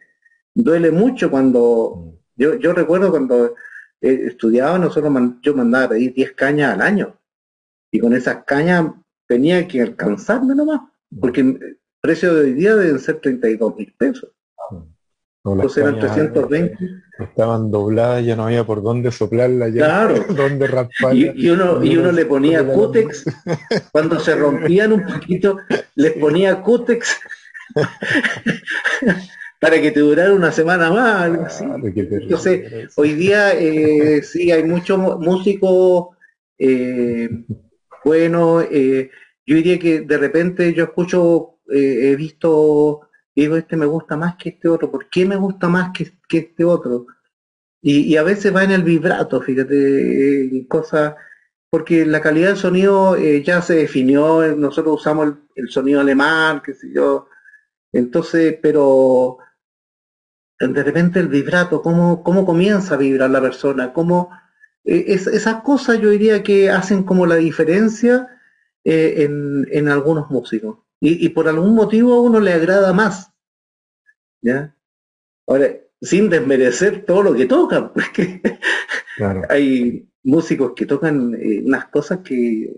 duele mucho cuando, mm. yo, yo recuerdo cuando estudiaba, nosotros yo mandaba a pedir 10 cañas al año. Y con esas cañas tenía que alcanzarme nomás, porque el precio de hoy día deben ser 32 mil pesos. Entonces eran 320. Estaban dobladas, ya no había por dónde soplarla, ya claro. *laughs* dónde rasparla. Y, uno, y uno le ponía cútex, cuando se rompían un poquito, les ponía cútex *laughs* para que te durara una semana más. Entonces, hoy día eh, sí hay muchos músicos eh, buenos. Eh, yo diría que de repente yo escucho, eh, he visto digo, este me gusta más que este otro, ¿por qué me gusta más que, este otro? Y, a veces va en el vibrato, fíjate, cosas, porque la calidad del sonido eh, ya se definió, nosotros usamos el, sonido alemán, qué sé yo, entonces, pero de repente el vibrato, cómo, cómo comienza a vibrar la persona, cómo eh, esas cosas yo diría que hacen como la diferencia eh, en, en algunos músicos y, por algún motivo a uno le agrada más. ¿Ya? Ahora, sin desmerecer todo lo que tocan, *laughs* porque hay músicos que tocan eh, unas cosas que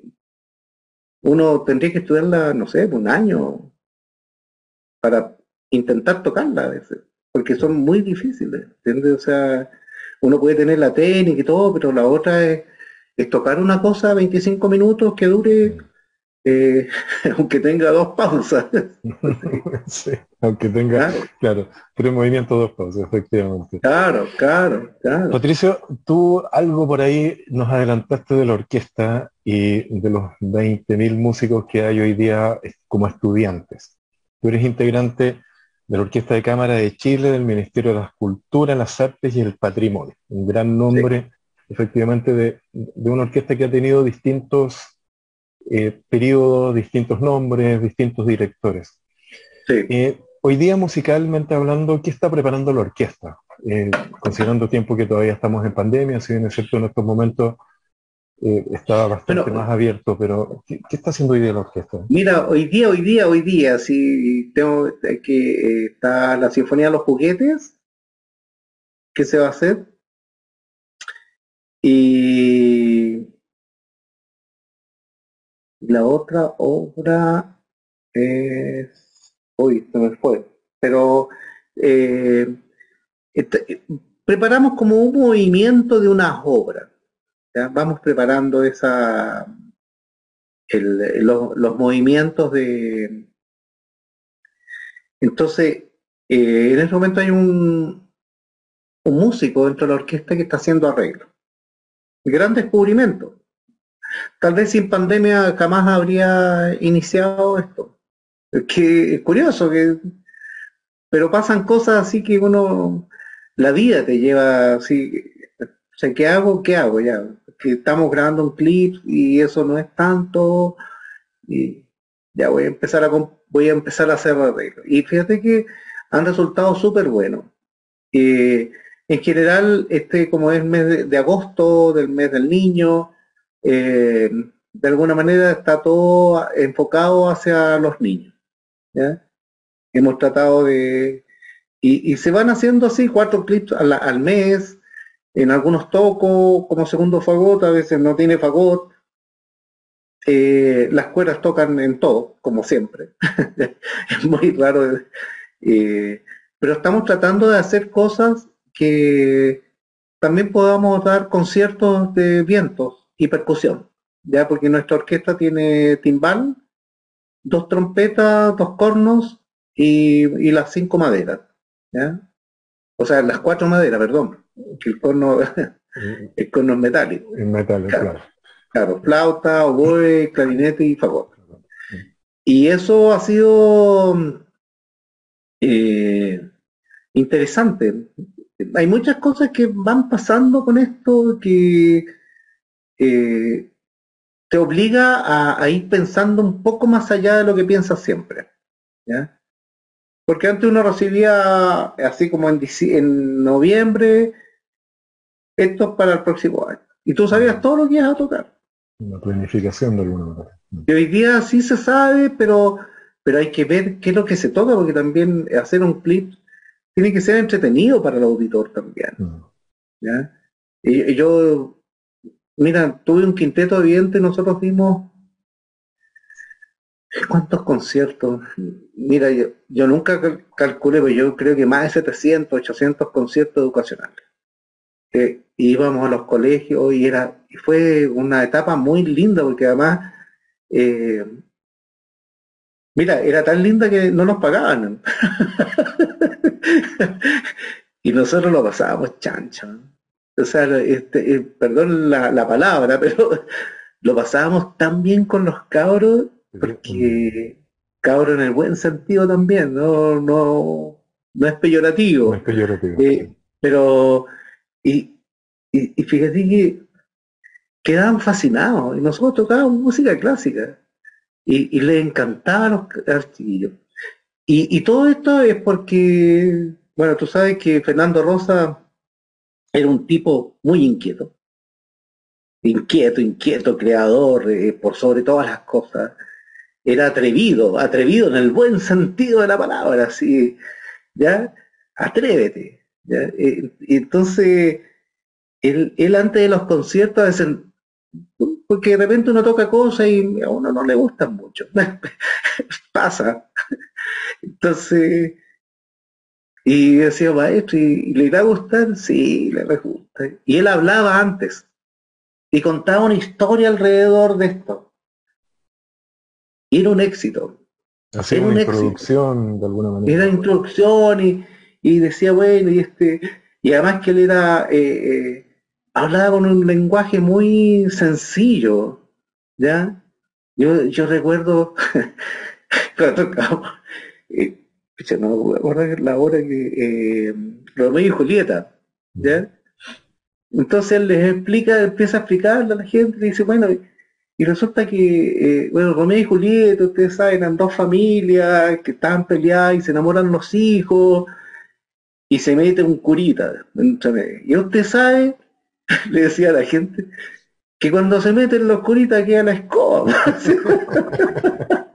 uno tendría que estudiarla, no sé, un año para intentar tocarla a veces, porque son muy difíciles, ¿entiendes? O sea, uno puede tener la técnica y todo, pero la otra es, es tocar una cosa 25 minutos que dure eh, *laughs* aunque tenga dos pausas. *laughs* aunque tenga, claro. tres movimientos, dos pausas, efectivamente. Claro, claro, claro. Patricio, tú algo por ahí nos adelantaste de la orquesta y de los 20.000 músicos que hay hoy día como estudiantes. Tú eres integrante de la Orquesta de Cámara de Chile, del Ministerio de las Culturas, las Artes y el Patrimonio. Un gran nombre, efectivamente, de, de una orquesta que ha tenido distintos eh, periodos, distintos nombres, distintos directores. Eh, hoy día, musicalmente hablando, ¿qué está preparando la orquesta? Eh, considerando el tiempo que todavía estamos en pandemia, si bien es cierto en estos momentos estaba bastante más abierto, pero ¿qué, está haciendo hoy día la orquesta? Mira, hoy día, hoy día, hoy día, si tengo que está la Sinfonía de los Juguetes, ¿qué se va a hacer? Y la otra obra es... Uy, se me fue. Pero eh, preparamos como un movimiento de unas obras. Vamos preparando esa, los, movimientos de... Entonces, eh, en ese momento hay un, un músico dentro de la orquesta que está haciendo arreglo. Gran descubrimiento. Tal vez sin pandemia jamás habría iniciado esto. Que es curioso, que, pero pasan cosas así que uno, la vida te lleva así, o sea, ¿qué hago? ¿Qué hago ya? Que estamos grabando un clip y eso no es tanto, y ya voy a empezar a, voy a, empezar a hacer arreglos. Y fíjate que han resultado súper buenos. en general, este como es mes de agosto, del mes del niño, eh, de alguna manera está todo enfocado hacia los niños. Hemos tratado de... Y, se van haciendo así cuatro clips al, mes, en algunos tocos como segundo fagot, a veces no tiene fagot. Eh, las cuerdas tocan en todo, como siempre. *laughs* es muy raro. Eh, pero estamos tratando de hacer cosas que también podamos dar conciertos de vientos y percusión, ya porque nuestra orquesta tiene timbal, dos trompetas, dos cornos y, las cinco maderas, ¿ya? O sea, las cuatro maderas, perdón, que el corno, *laughs* el corno es metálico. Es metálico, claro. Claro, flauta, oboe, clarinete y fagot. Y eso ha sido eh, interesante, hay muchas cosas que van pasando con esto que eh, te obliga a, ir pensando un poco más allá de lo que piensas siempre. ¿ya? Porque antes uno recibía, así como en, en noviembre, esto es para el próximo año. Y tú sabías todo lo que ibas a tocar. Una planificación de alguna manera. Y hoy día sí se sabe, pero, pero hay que ver qué es lo que se toca, porque también hacer un clip tiene que ser entretenido para el auditor también. Mm. ¿ya? Y, yo, mira, tuve un quinteto evidente, nosotros vimos ¿Cuántos conciertos? Mira, yo, nunca calculé, pero yo creo que más de 700, 800 conciertos educacionales. Eh, íbamos a los colegios y era fue una etapa muy linda porque además eh, mira era tan linda que no nos pagaban *laughs* y nosotros lo pasábamos chancho o sea este, eh, perdón la, la, palabra *laughs* pero lo pasábamos tan bien con los cabros porque cabros en el buen sentido también no no no es peyorativo, es peyorativo pero y, y, fíjate que quedaban fascinados y nosotros tocábamos música clásica y, les encantaba los, chiquillos. Y, todo esto es porque, bueno, tú sabes que Fernando Rosa era un tipo muy inquieto. Inquieto, inquieto, creador, eh, por sobre todas las cosas. Era atrevido, atrevido en el buen sentido de la palabra, así, ¿ya? Atrévete, eh, entonces, él, antes de los conciertos, a porque de repente uno toca cosas y a uno no le gustan mucho. *laughs* Pasa. Entonces, y decía, maestro, ¿y, le irá a gustar? Sí, le gusta. Y él hablaba antes y contaba una historia alrededor de esto. Y era un éxito. Hacía una introducción de alguna manera. Era introducción y, y decía, bueno, y este, y además que él era, eh, eh, hablaba con un lenguaje muy sencillo, ¿ya? Yo, yo recuerdo, *laughs* cuando eh, no me la hora que Romeo y Julieta, ¿ya? Entonces él les explica, empieza a explicarle a la gente, y dice, bueno, y resulta que, bueno, Romeo y Julieta, ustedes saben, eran dos familias que estaban peleadas y se enamoran los hijos, y se mete un curita. Y usted sabe, *laughs* le decía a la gente, que cuando se meten los curitas queda la escoba. *laughs*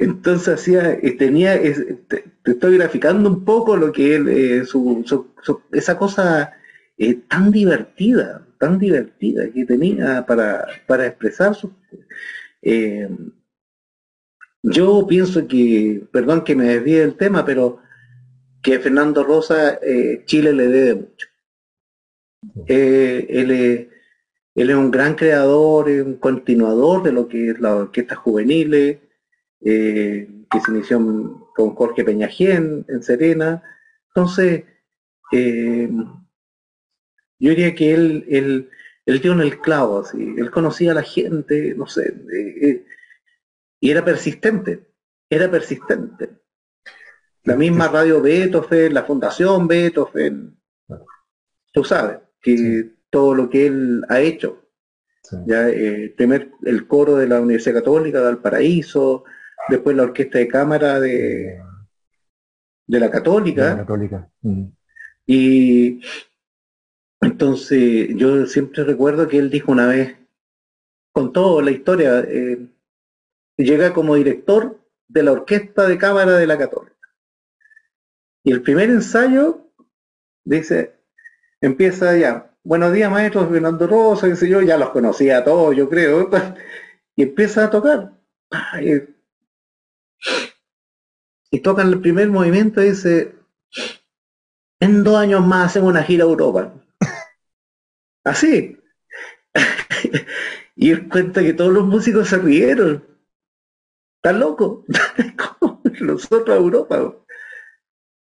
Entonces hacía, eh, tenía, te, estoy graficando un poco lo que él, eh, su, esa cosa eh, tan divertida, tan divertida que tenía para, para expresar su, yo pienso que, perdón que me desvíe del tema, pero que Fernando Rosa eh, Chile le debe mucho. Eh, él, es, él, es, un gran creador, un continuador de lo que es la orquesta juvenil, eh, que se inició con Jorge Peñajén en Serena. Entonces, yo diría que él, él, él dio en el clavo, así. él conocía a la gente, no sé, y era persistente, era persistente. La misma radio Beethoven, la Fundación Beethoven, tú sabes que todo lo que él ha hecho, ya eh, primer el coro de la Universidad Católica de Valparaíso, después la orquesta de cámara de, de la Católica. católica. Mm. Y entonces yo siempre recuerdo que él dijo una vez, con toda la historia, eh, llega como director de la Orquesta de Cámara de la Católica. Y el primer ensayo dice, empieza ya, buenos días maestros, Fernando Rosa, qué sé yo, ya los conocía a todos, yo creo, *laughs* y empieza a tocar. Y tocan el primer movimiento y dice, en dos años más hacemos una gira a Europa. *laughs* Así. *laughs* y él cuenta que todos los músicos se rieron. Están loco. *laughs* Nosotros a Europa.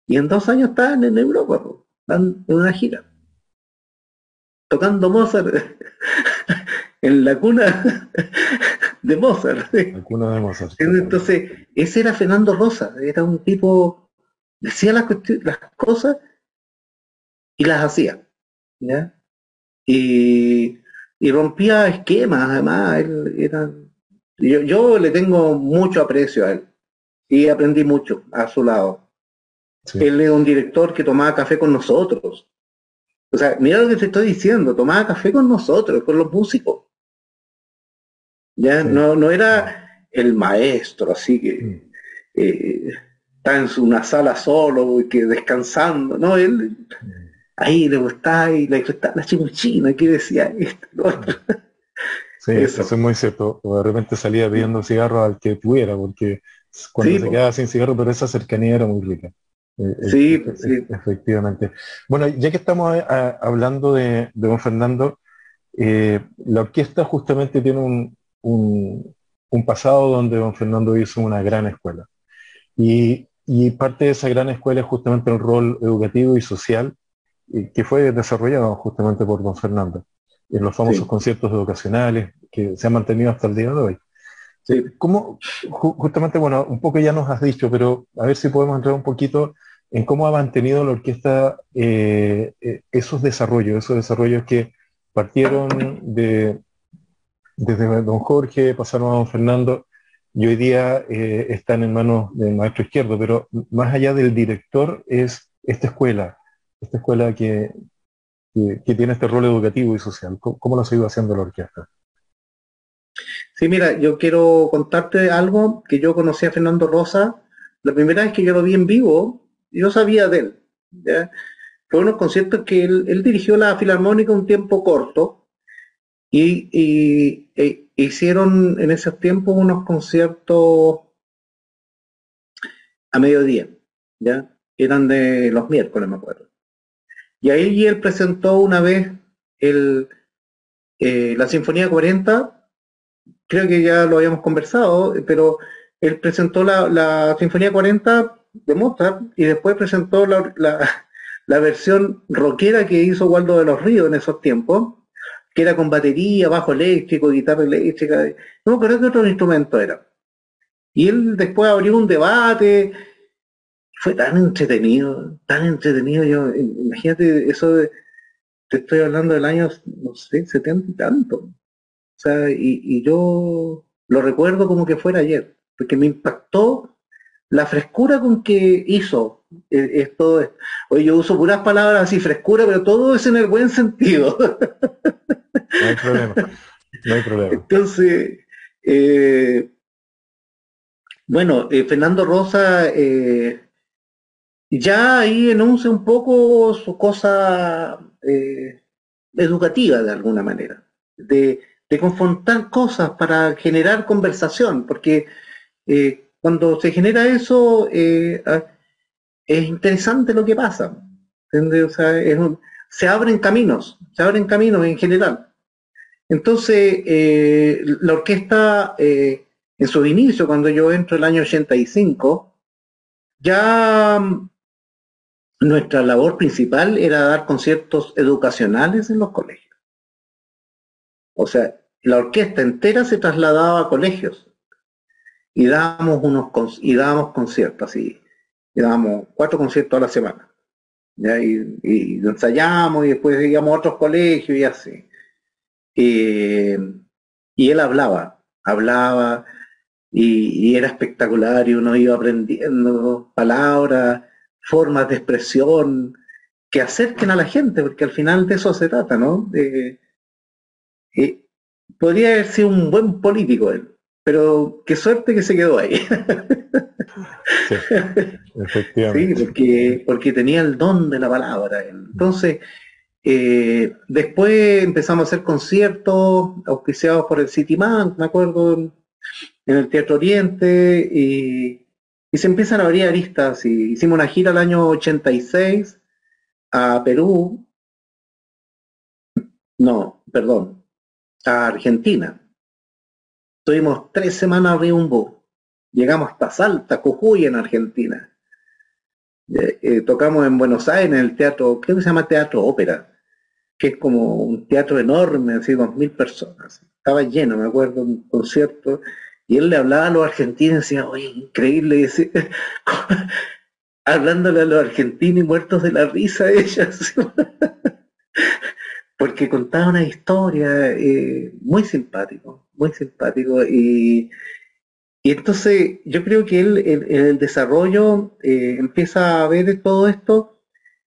Y en dos años están en Europa. Están en una gira. Tocando Mozart en la cuna de Mozart. *laughs* Cuna de Mozart. Entonces, ese era Fernando Rosa. Era un tipo decía las, las cosas y las hacía. ¿ya? Y, rompía esquemas, además, él era, yo, yo, le tengo mucho aprecio a él y aprendí mucho a su lado. Él es un director que tomaba café con nosotros. O sea, mira lo que te estoy diciendo, tomaba café con nosotros, con los músicos. Ya no, no era el maestro, así que mm. eh, está en una sala solo, y que descansando. No, él mm. ahí le gustaba y le gustaba la chimuchina, que decía esto, lo otro. *laughs* Sí, eso. es muy cierto. de repente salía pidiendo cigarro al que pudiera, porque cuando se quedaba sin cigarro, pero esa cercanía era muy rica. Eh, eh, sí, sí, efectivamente. Bueno, ya que estamos eh, hablando de, don Fernando, la orquesta justamente tiene un, un, pasado donde don Fernando hizo una gran escuela. Y, y, parte de esa gran escuela es justamente el rol educativo y social que fue desarrollado justamente por don Fernando en los famosos conciertos educacionales que se han mantenido hasta el día de hoy. ¿Cómo, justamente, bueno, un poco ya nos has dicho, pero a ver si podemos entrar un poquito en cómo ha mantenido la orquesta eh, eh, esos desarrollos, esos desarrollos que partieron de, desde don Jorge, pasaron a don Fernando y hoy día eh, están en manos del maestro izquierdo, pero más allá del director es esta escuela, esta escuela que, que, tiene este rol educativo y social. ¿Cómo, lo ha ido haciendo la orquesta? Sí, mira, yo quiero contarte algo que yo conocí a Fernando Rosa. La primera vez que yo lo vi en vivo, yo sabía de él. Fue unos conciertos que él, dirigió la Filarmónica un tiempo corto y, e, hicieron en ese tiempo unos conciertos a mediodía, ¿ya? Eran de los miércoles, me acuerdo. Y ahí él presentó una vez eh, la Sinfonía 40 creo que ya lo habíamos conversado, pero él presentó la, Sinfonía 40 de Mozart y después presentó *laughs* la, versión rockera que hizo Waldo de los Ríos en esos tiempos, que era con batería, bajo eléctrico, guitarra eléctrica, no pero qué otro instrumento era. Y él después abrió un debate, fue tan entretenido, tan entretenido, yo, imagínate eso de, te estoy hablando del año, no sé, setenta y tanto. O sea, y, yo lo recuerdo como que fuera ayer, porque me impactó la frescura con que hizo eh, esto. Oye, yo uso puras palabras así, frescura, pero todo es en el buen sentido. *laughs* No hay problema. No hay problema. Entonces, eh, bueno, eh, Fernando Rosa ya ahí enuncia un poco su cosa educativa de alguna manera, de de confrontar cosas para generar conversación, porque eh, cuando se genera eso eh, ah, es interesante lo que pasa. se abren caminos, se abren caminos en general. Entonces, eh, la orquesta, en su inicio, cuando yo entro el año 85, ya mm, nuestra labor principal era dar conciertos educacionales en los colegios. O sea, la orquesta entera se trasladaba a colegios y dábamos unos y conciertos y dábamos cuatro conciertos a la semana. Y, ensayamos y después íbamos a otros colegios y así. y él hablaba, hablaba y, era espectacular y uno iba aprendiendo palabras, formas de expresión que acerquen a la gente, porque al final de eso se trata, ¿no? podría haber sido un buen político él, pero qué suerte que se quedó ahí. *laughs* Sí, efectivamente. porque, porque tenía el don de la palabra. Entonces, eh, después empezamos a hacer conciertos auspiciados por el City Man, me acuerdo, en el Teatro Oriente, y, y se empiezan a abrir aristas. Y hicimos una gira el año 86 a Perú. No, perdón, a Argentina. Tuvimos tres semanas de un Llegamos hasta Salta, Jujuy en Argentina. Eh, eh, tocamos en Buenos Aires, en el teatro, creo que se llama Teatro Ópera, que es como un teatro enorme, así, dos mil personas. Estaba lleno, me acuerdo, un concierto, y él le hablaba a los argentinos y decía, oye, increíble, *laughs* hablándole a los argentinos y muertos de la risa *laughs* ellas. Porque contaba una historia eh, muy simpático, muy simpático. Y, y entonces yo creo que él en, el desarrollo eh, empieza a ver todo esto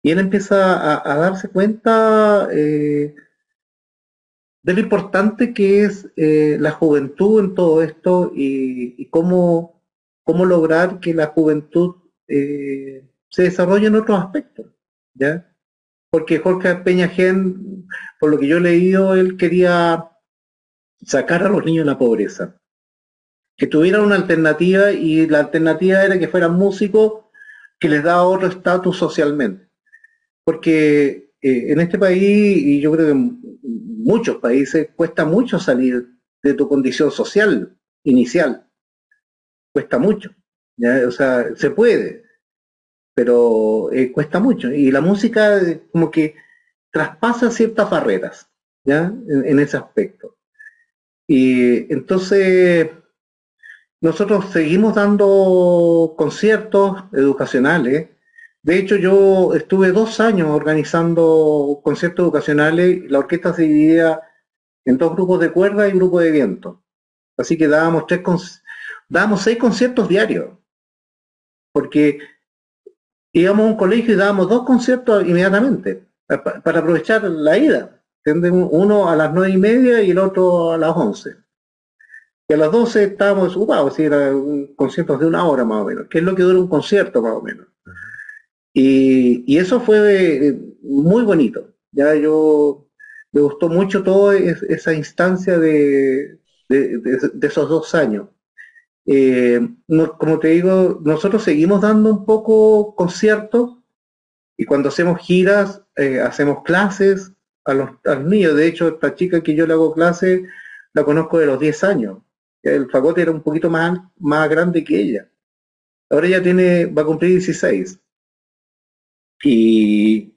y él empieza a, darse cuenta eh, de lo importante que es eh, la juventud en todo esto y, cómo, cómo, lograr que la juventud se desarrolle en otros aspectos, ¿ya? Porque Jorge Peña Gen, por lo que yo he leído, él quería sacar a los niños de la pobreza, que tuvieran una alternativa y la alternativa era que fueran músicos que les da otro estatus socialmente. Porque eh, en este país, y yo creo que muchos países cuesta mucho salir de tu condición social inicial. Cuesta mucho. O sea, se puede, pero eh, cuesta mucho. Y la música eh, como que traspasa ciertas barreras, ¿ya? En, ese aspecto. Y entonces nosotros seguimos dando conciertos educacionales de hecho, yo estuve dos años organizando conciertos educacionales. La orquesta se dividía en dos grupos de cuerda y un grupo de viento. Así que dábamos, tres dábamos seis conciertos diarios. Porque íbamos a un colegio y dábamos dos conciertos inmediatamente para aprovechar la ida. Uno a las nueve y media y el otro a las once. Y a las doce estábamos ocupados, si era un concierto de una hora más o menos, que es lo que dura un concierto más o menos. Y, eso fue eh, muy bonito. Ya yo me gustó mucho toda esa instancia de, esos dos años. Eh, como te digo, nosotros seguimos dando un poco conciertos y cuando hacemos giras, eh, hacemos clases a los, niños. De hecho, esta chica que yo le hago clase, la conozco de los 10 años. El fagote era un poquito más, más grande que ella. Ahora ya tiene, va a cumplir 16. Y,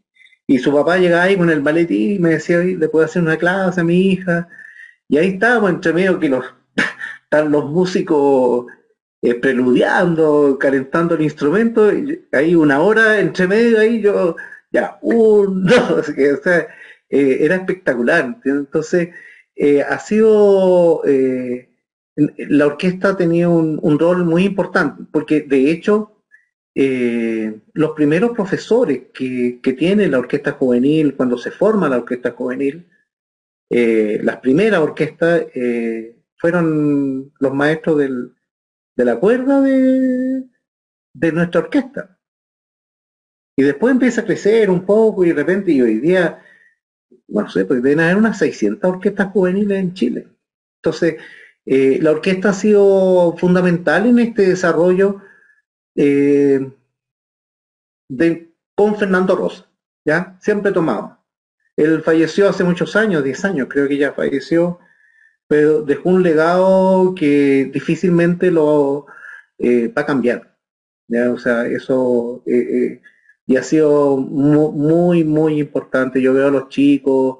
su papá llegaba ahí con el maletín y me decía, le puedo hacer una clase a mi hija. Y ahí estábamos entre medio que los, están los músicos eh, preludiando, calentando el instrumento, y ahí una hora entre medio, ahí yo, ya, un, *laughs* dos, o sea, eh, era espectacular. Entonces, eh, ha sido, la orquesta ha tenido un, rol muy importante, porque de hecho, los primeros profesores que, tiene la orquesta juvenil, cuando se forma la orquesta juvenil, las primeras orquestas fueron los maestros de la cuerda de, nuestra orquesta. Y después empieza a crecer un poco y de repente, y hoy día, no sé, pues deben haber unas 600 orquestas juveniles en Chile. Entonces, la orquesta ha sido fundamental en este desarrollo eh, con Fernando Rosa, ¿ya? Siempre tomado. Él falleció hace muchos años, 10 años creo que ya falleció, pero dejó un legado que difícilmente lo eh, va a cambiar. ¿ya? O sea, eso eh, y ha sido muy, muy importante. Yo veo a los chicos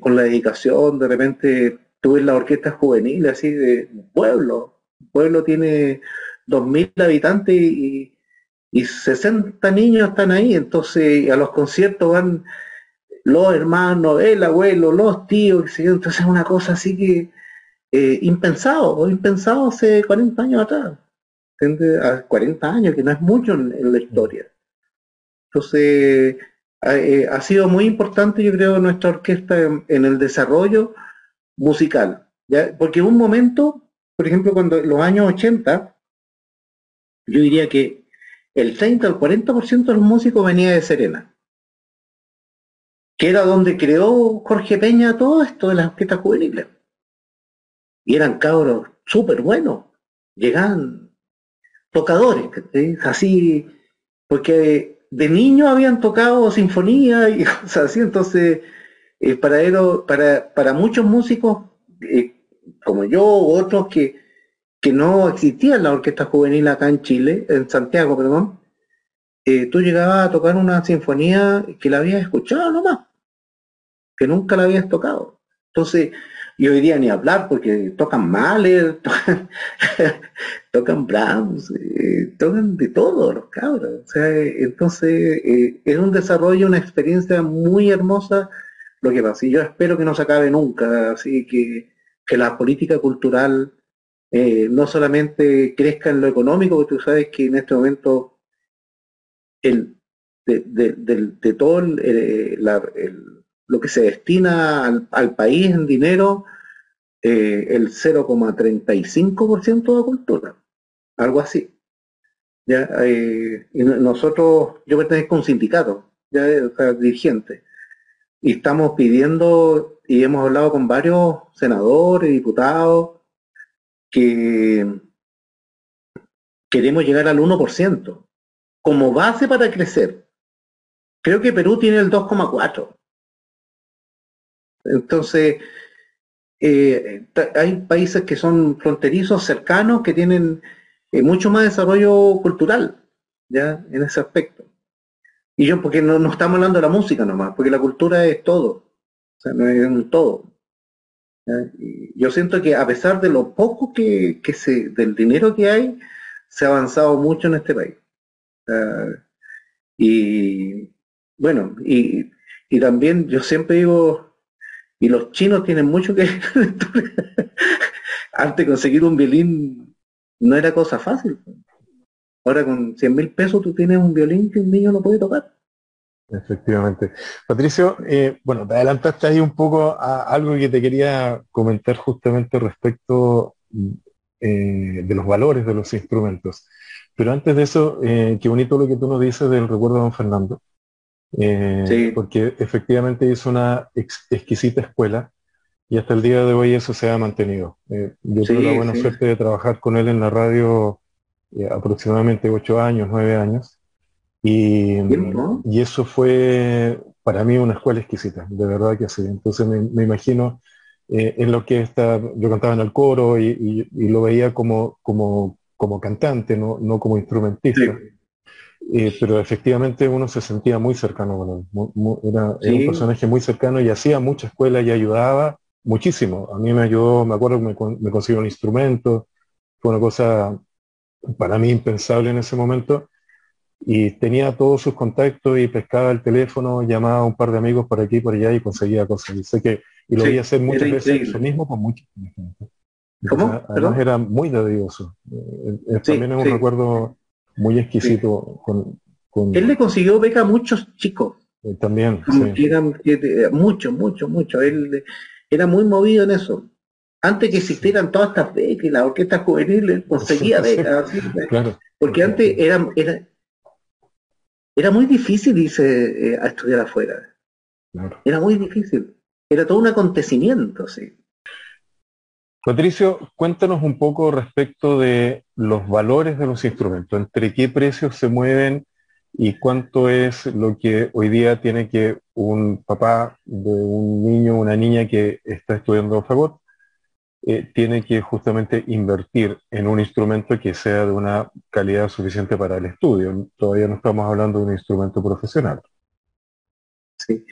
con la dedicación, de repente tuve la orquesta juvenil, así de pueblo. pueblo tiene 2.000 habitantes y, y 60 niños están ahí, entonces a los conciertos van los hermanos, el abuelo, los tíos, entonces es una cosa así que eh, impensado, impensado hace 40 años atrás, a 40 años, que no es mucho en, la historia. Entonces, eh, ha sido muy importante, yo creo, nuestra orquesta en, el desarrollo musical, porque un momento, por ejemplo, cuando en los años 80, yo diría que el 30 al 40% de los músicos venía de Serena, que era donde creó Jorge Peña todo esto de las orquestas juveniles. Y eran cabros súper buenos, llegaban tocadores, así, porque de niños habían tocado sinfonía y *laughs* cosas así, entonces eh, para, muchos músicos, eh, como yo, otros que que no existía la orquesta juvenil acá en Chile, en Santiago, perdón, eh, tú llegabas a tocar una sinfonía que la habías escuchado nomás, que nunca la habías tocado. Entonces, y hoy día ni hablar porque tocan Mahler, *laughs* tocan, Brahms, eh, tocan de todo los cabros. entonces eh, es un desarrollo, una experiencia muy hermosa lo que pasa. Y yo espero que no se acabe nunca, así que, que la política cultural eh, no solamente crezca en lo económico, porque tú sabes que en este momento el, de, todo lo que se destina al, país en dinero, eh, el 0,35% de cultura, algo así. ¿ya? Eh, nosotros, yo pertenezco a un sindicato, ya, dirigente, y estamos pidiendo, y hemos hablado con varios senadores, diputados, que queremos llegar al 1% como base para crecer. Creo que Perú tiene el 2,4. Entonces, eh, hay países que son fronterizos, cercanos, que tienen eh, mucho más desarrollo cultural, ¿ya? En ese aspecto. Y yo, porque no, no, estamos hablando de la música nomás, porque la cultura es todo. O sea, no es un todo. yo siento que a pesar de lo poco que, que se, del dinero que hay, se ha avanzado mucho en este país. y bueno, y, y también yo siempre digo, y los chinos tienen mucho que *laughs* antes conseguir un violín no era cosa fácil. Ahora con 100 mil pesos tú tienes un violín que un niño no puede tocar. Efectivamente. Patricio, eh, bueno, te adelantaste ahí un poco a algo que te quería comentar justamente respecto eh, de los valores de los instrumentos. Pero antes de eso, eh, qué bonito lo que tú nos dices del recuerdo de don Fernando. Sí. Porque efectivamente hizo una exquisita escuela y hasta el día de hoy eso se ha mantenido. yo tuve la buena suerte de trabajar con él en la radio aproximadamente ocho años, nueve años. Y, y, eso fue para mí una escuela exquisita, de verdad que sí. Entonces me, imagino eh, en lo que está, yo cantaba en el coro y, lo veía como, como, como cantante, no, no como instrumentista. Eh, pero efectivamente uno se sentía muy cercano con él. era, un personaje muy cercano y hacía mucha escuela y ayudaba muchísimo. A mí me ayudó, me acuerdo que me, me consiguió un instrumento, fue una cosa para mí impensable en ese momento y tenía todos sus contactos y pescaba el teléfono, llamaba a un par de amigos por aquí y por allá y conseguía cosas. Y sé que, y lo voy a hacer muchas veces eso mismo con mucha gente. Además era muy dedioso. Eh, eh, también es un recuerdo muy exquisito con, Él le consiguió beca a muchos chicos. Eh, también. mucho, mucho, mucho. Él era muy movido en eso. Antes que existieran todas estas becas y la orquesta juvenil, conseguía *laughs* becas. claro. Porque antes era, era, era muy difícil irse eh, a estudiar afuera. Era muy difícil. Era todo un acontecimiento, sí. Patricio, cuéntanos un poco respecto de los valores de los instrumentos, entre qué precios se mueven y cuánto es lo que hoy día tiene que un papá de un niño una niña que está estudiando fagot eh, tiene que justamente invertir en un instrumento que sea de una calidad suficiente para el estudio. Todavía no estamos hablando de un instrumento profesional. Sí.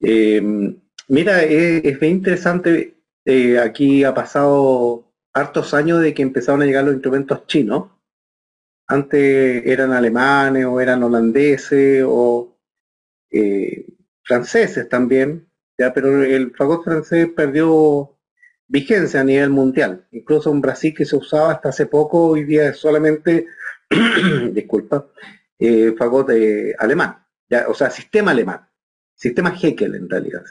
Em, mira, es, bien interesante. Eh, aquí ha pasado hartos años de que empezaron a llegar los instrumentos chinos. Antes eran alemanes o eran holandeses o eh, franceses también, ya, pero el fagot francés perdió vigencia a nivel mundial. Incluso en Brasil que se usaba hasta hace poco, hoy día es solamente, *clears throat* disculpa, eh, fagot alemán, ya, o sea, sistema alemán, sistema Heckel en realidad.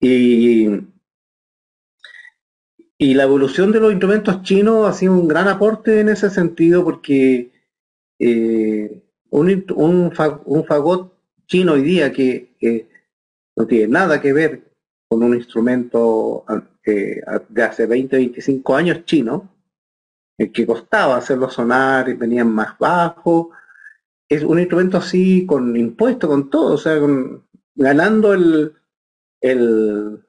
Y, y la evolución de los instrumentos chinos ha sido un gran aporte en ese sentido porque eh, un, un, fagot chino hoy día que no tiene nada que ver con un instrumento eh, de hace 20, 25 años chino, el que costaba hacerlo sonar y venían más bajos. Es un instrumento así con impuesto, con todo, o sea, ganando el, el,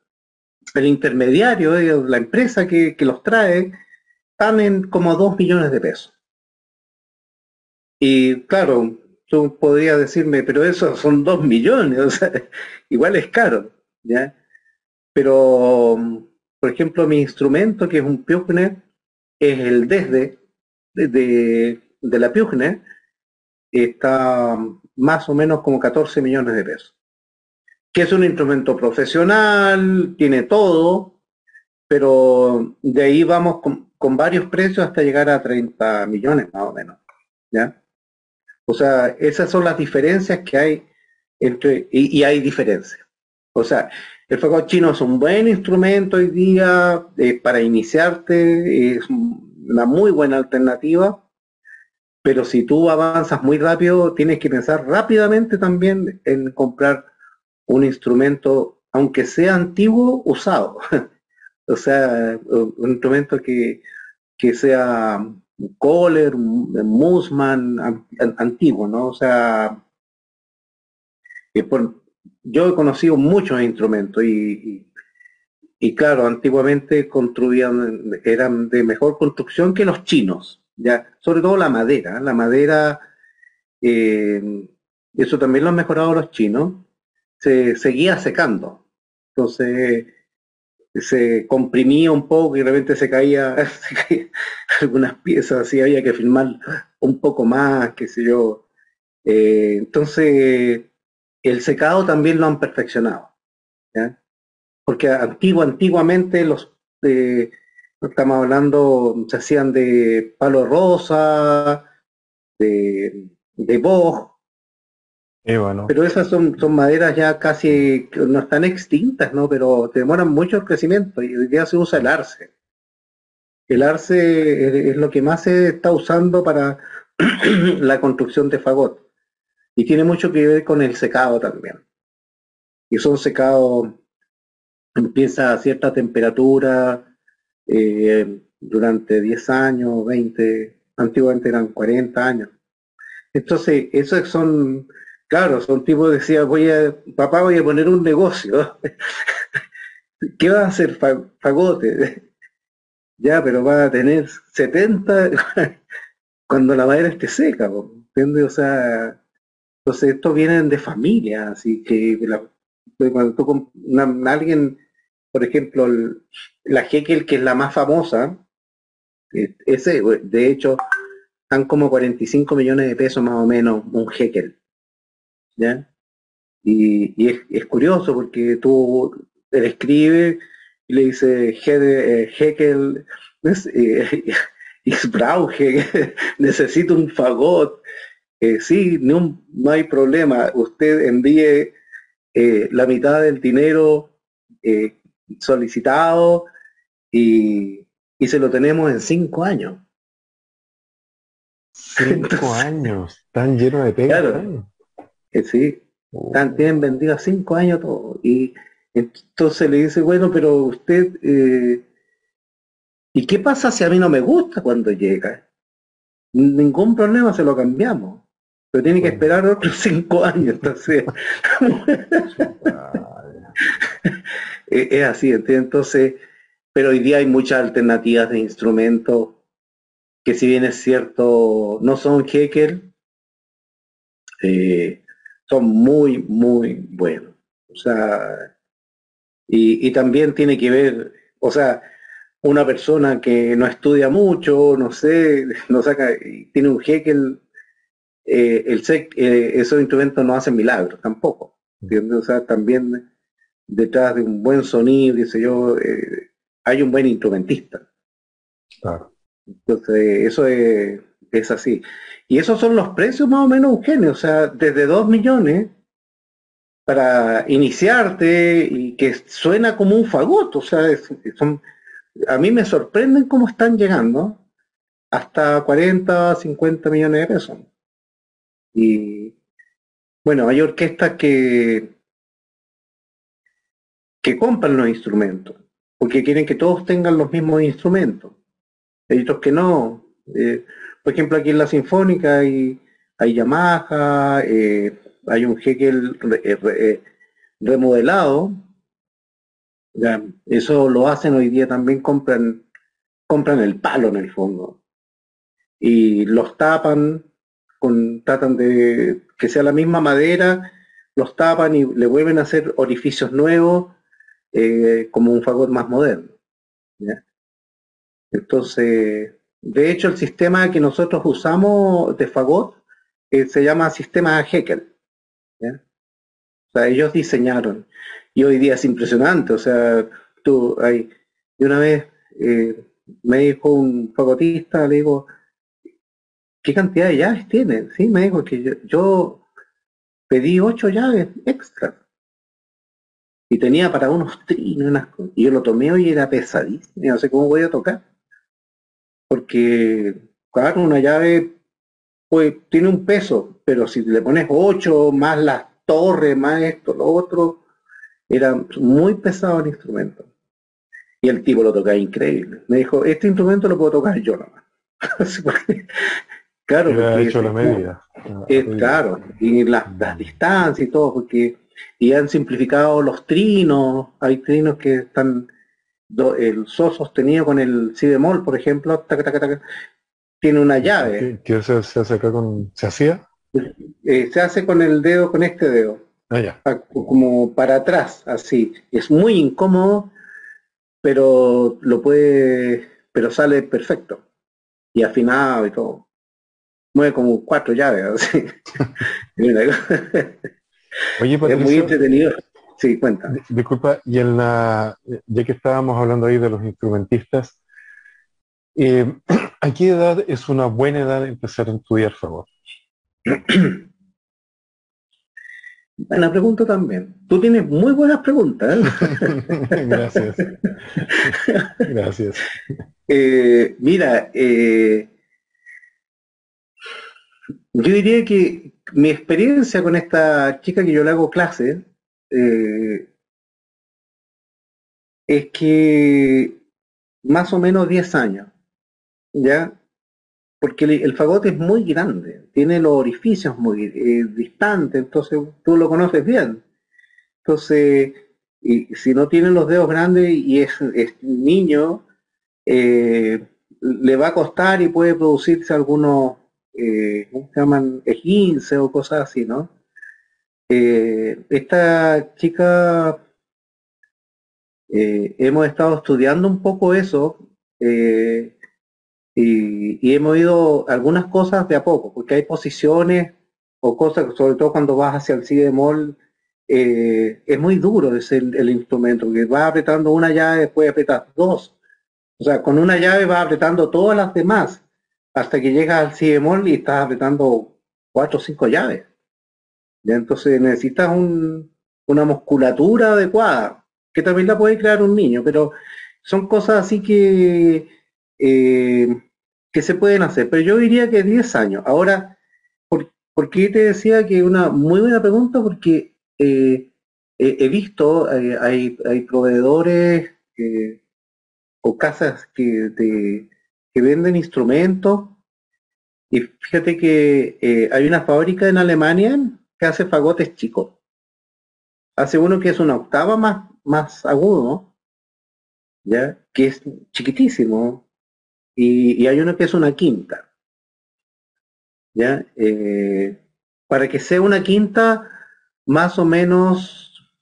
intermediario, de la empresa que, los trae, están como 2 millones de pesos. Y claro, tú podrías decirme, pero eso son 2 millones, *laughs* o sea, igual es caro, ¿ya? pero, por ejemplo, mi instrumento, que es un Pugner, es el desde de, de la Pugner, está más o menos como 14 millones de pesos. Que es un instrumento profesional, tiene todo, pero de ahí vamos con, varios precios hasta llegar a 30 millones más o menos. ¿ya? O sea, esas son las diferencias que hay entre, y, hay diferencias. O sea, el fagot chino es un buen instrumento hoy día eh, para iniciarte, es una muy buena alternativa, pero si tú avanzas muy rápido, tienes que pensar rápidamente también en comprar un instrumento, aunque sea antiguo, usado. *laughs* o sea, un instrumento que, sea un Kohler, Musman antiguo, ¿no? O sea, yo he conocido muchos instrumentos y, y, claro, antiguamente construían, eran de mejor construcción que los chinos, ya, sobre todo la madera, la madera, eh, eso también lo han mejorado los chinos, se seguía secando. Entonces, se comprimía un poco y de repente *laughs* se caía, algunas piezas, así había que filmar un poco más, qué sé yo. Eh, entonces, el secado también lo han perfeccionado. Porque antiguo, antiguamente los, eh, estamos hablando, se hacían de palo rosa, de, de boj, pero esas son, son maderas ya casi, no están extintas, ¿no? Pero demoran mucho el crecimiento y hoy día se usa el arce. El arce es, lo que más se está usando para *clears throat* la construcción de fagot. Y tiene mucho que ver con el secado también. Y son secados, empieza a cierta temperatura, eh, durante 10 años, 20, antiguamente eran 40 años. Entonces, esos son Claro, son tipos decía, voy a, papá voy a poner un negocio. *laughs* ¿Qué va a hacer fagote? *laughs* ya, pero va a tener 70 *laughs* cuando la madera esté seca, ¿entiendes? O sea, entonces estos vienen de familia, así que cuando tú alguien, por ejemplo, la Hekel, que es la más famosa, e, ese, de hecho, están como 45 millones de pesos más o menos un Hekel. ¿Ya? Y, es, curioso porque tú él escribe y le dice eh, Heckel eh, *laughs* *laughs* necesito un fagot. Eh, sí, no, no, hay problema. Usted envíe eh, la mitad del dinero solicitado y, y, se lo tenemos en cinco años. Cinco *laughs* años, tan lleno de pega que sí, están, tienen vendido cinco años todo. Y entonces le dice, bueno, pero usted, eh, ¿y qué pasa si a mí no me gusta cuando llega? Ningún problema, se lo cambiamos. Pero tiene que esperar otros *laughs* cinco años, entonces. *laughs* es, así, entonces, pero hoy día hay muchas alternativas de instrumentos que si bien es cierto, no son Heckel, eh, son muy, muy buenos. O sea, y, también tiene que ver, o sea, una persona que no estudia mucho, no sé, *laughs* no saca, tiene un Heckel, eh, el eh, esos instrumentos no hacen milagros tampoco. ¿entiendes? O sea, también detrás de un buen sonido, dice yo, eh, hay un buen instrumentista. Claro. Entonces, eso es, es así. Y esos son los precios más o menos, Eugenio, o sea, desde 2 millones para iniciarte y que suena como un fagot, o sea, son, a mí me sorprenden cómo están llegando hasta 40, 50 millones de pesos. Y bueno, hay orquestas que, que compran los instrumentos, porque quieren que todos tengan los mismos instrumentos. Hay otros que no. Eh, por ejemplo, aquí en la Sinfónica hay, Yamaha, eh, hay un Hegel eh, eh, remodelado. eso lo hacen hoy día también, compran, compran el palo en el fondo. Y los tapan, tratan de que sea la misma madera, los tapan y le vuelven a hacer orificios nuevos como un fagot más moderno. Entonces, de hecho, el sistema que nosotros usamos de fagot eh, se llama sistema Heckel. O sea, ellos diseñaron. Y hoy día es impresionante. O sea, tú, hay, una vez eh, me dijo un fagotista, le digo, ¿qué cantidad de llaves tienen? Sí, me dijo que yo, pedí ocho llaves extra. Y tenía para unos trinos, y yo lo tomé y era pesadísimo, no sé cómo voy a tocar. Porque, claro, una llave pues tiene un peso, pero si le pones ocho más las torres, más esto, lo otro, era muy pesado el instrumento. Y el tipo lo tocaba increíble. Me dijo, este instrumento lo puedo tocar yo nomás. *laughs* claro, porque hecho la media. Es, claro, y las, las distancias y todo, porque y han simplificado los trinos, hay trinos que están el sol sostenido con el si bemol, por ejemplo, tiene una llave. ¿Qué, se, hace acá con, se hacía? Eh, se hace con el dedo, con este dedo. Ah, ah, como para atrás, así. Es muy incómodo, pero lo puede, pero sale perfecto. Y afinado y todo. Mueve como cuatro llaves, así. *laughs* *laughs* Oye, es muy entretenido. Sí, cuenta. Disculpa, y en la, ya que estábamos hablando ahí de los instrumentistas, eh, *clears throat* ¿a qué edad es una buena edad de empezar a estudiar favor? *clears throat* Buena pregunta también. Tú tienes muy buenas preguntas. ¿eh? *laughs* Gracias. *laughs* Gracias. Eh, mira, eh, yo diría que mi experiencia con esta chica que yo le hago clase es que más o menos 10 años, ¿ya? porque el, fagote es muy grande, tiene los orificios muy eh, distantes, entonces tú lo conoces bien. Entonces, y, si no tiene los dedos grandes y es, niño, eh, le va a costar y puede producirse algunos, eh, ¿cómo se llaman? Esguince o cosas así, ¿no? Esta chica, hemos estado estudiando un poco eso, y, hemos ido algunas cosas de a poco, porque hay posiciones o cosas, sobre todo cuando vas hacia el si bemol, eh, es muy duro ese el, instrumento, porque vas apretando una llave, después apretas dos. O sea, con una llave vas apretando todas las demás, hasta que llegas al si bemol y estás apretando cuatro o cinco llaves. Entonces necesitas un, una musculatura adecuada, que también la puede crear un niño, pero son cosas así que eh, que se pueden hacer, pero yo diría que 10 años. Ahora, ¿por, qué te decía que una muy buena pregunta? Porque eh, he visto, eh, hay, hay, proveedores o casas que, que venden instrumentos y fíjate que hay una fábrica en Alemania que hace fagotes chicos. Hace uno que es una octava más, más agudo, ¿ya? que es chiquitísimo, y, hay uno que es una quinta. ¿Ya? Eh, para que sea una quinta, más o menos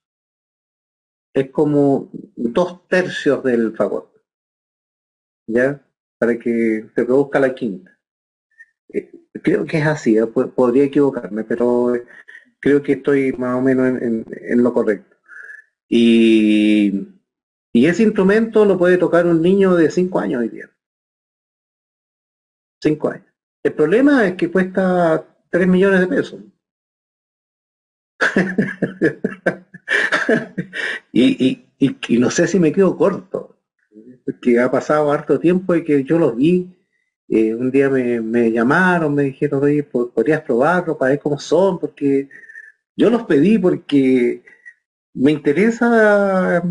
es como dos tercios del fagot. ¿Ya? Para que se produzca la quinta. Eh, creo que es así, ¿eh? podría equivocarme, pero creo que estoy más o menos en, lo correcto. Y, y, ese instrumento lo puede tocar un niño de 5 años hoy día. Cinco años. El problema es que cuesta 3 millones de pesos. *laughs* y, no sé si me quedo corto, porque ha pasado harto tiempo y que yo los vi. Eh, un día me, llamaron, me dijeron, oye, podrías probarlo para ver cómo son, porque yo los pedí porque me interesa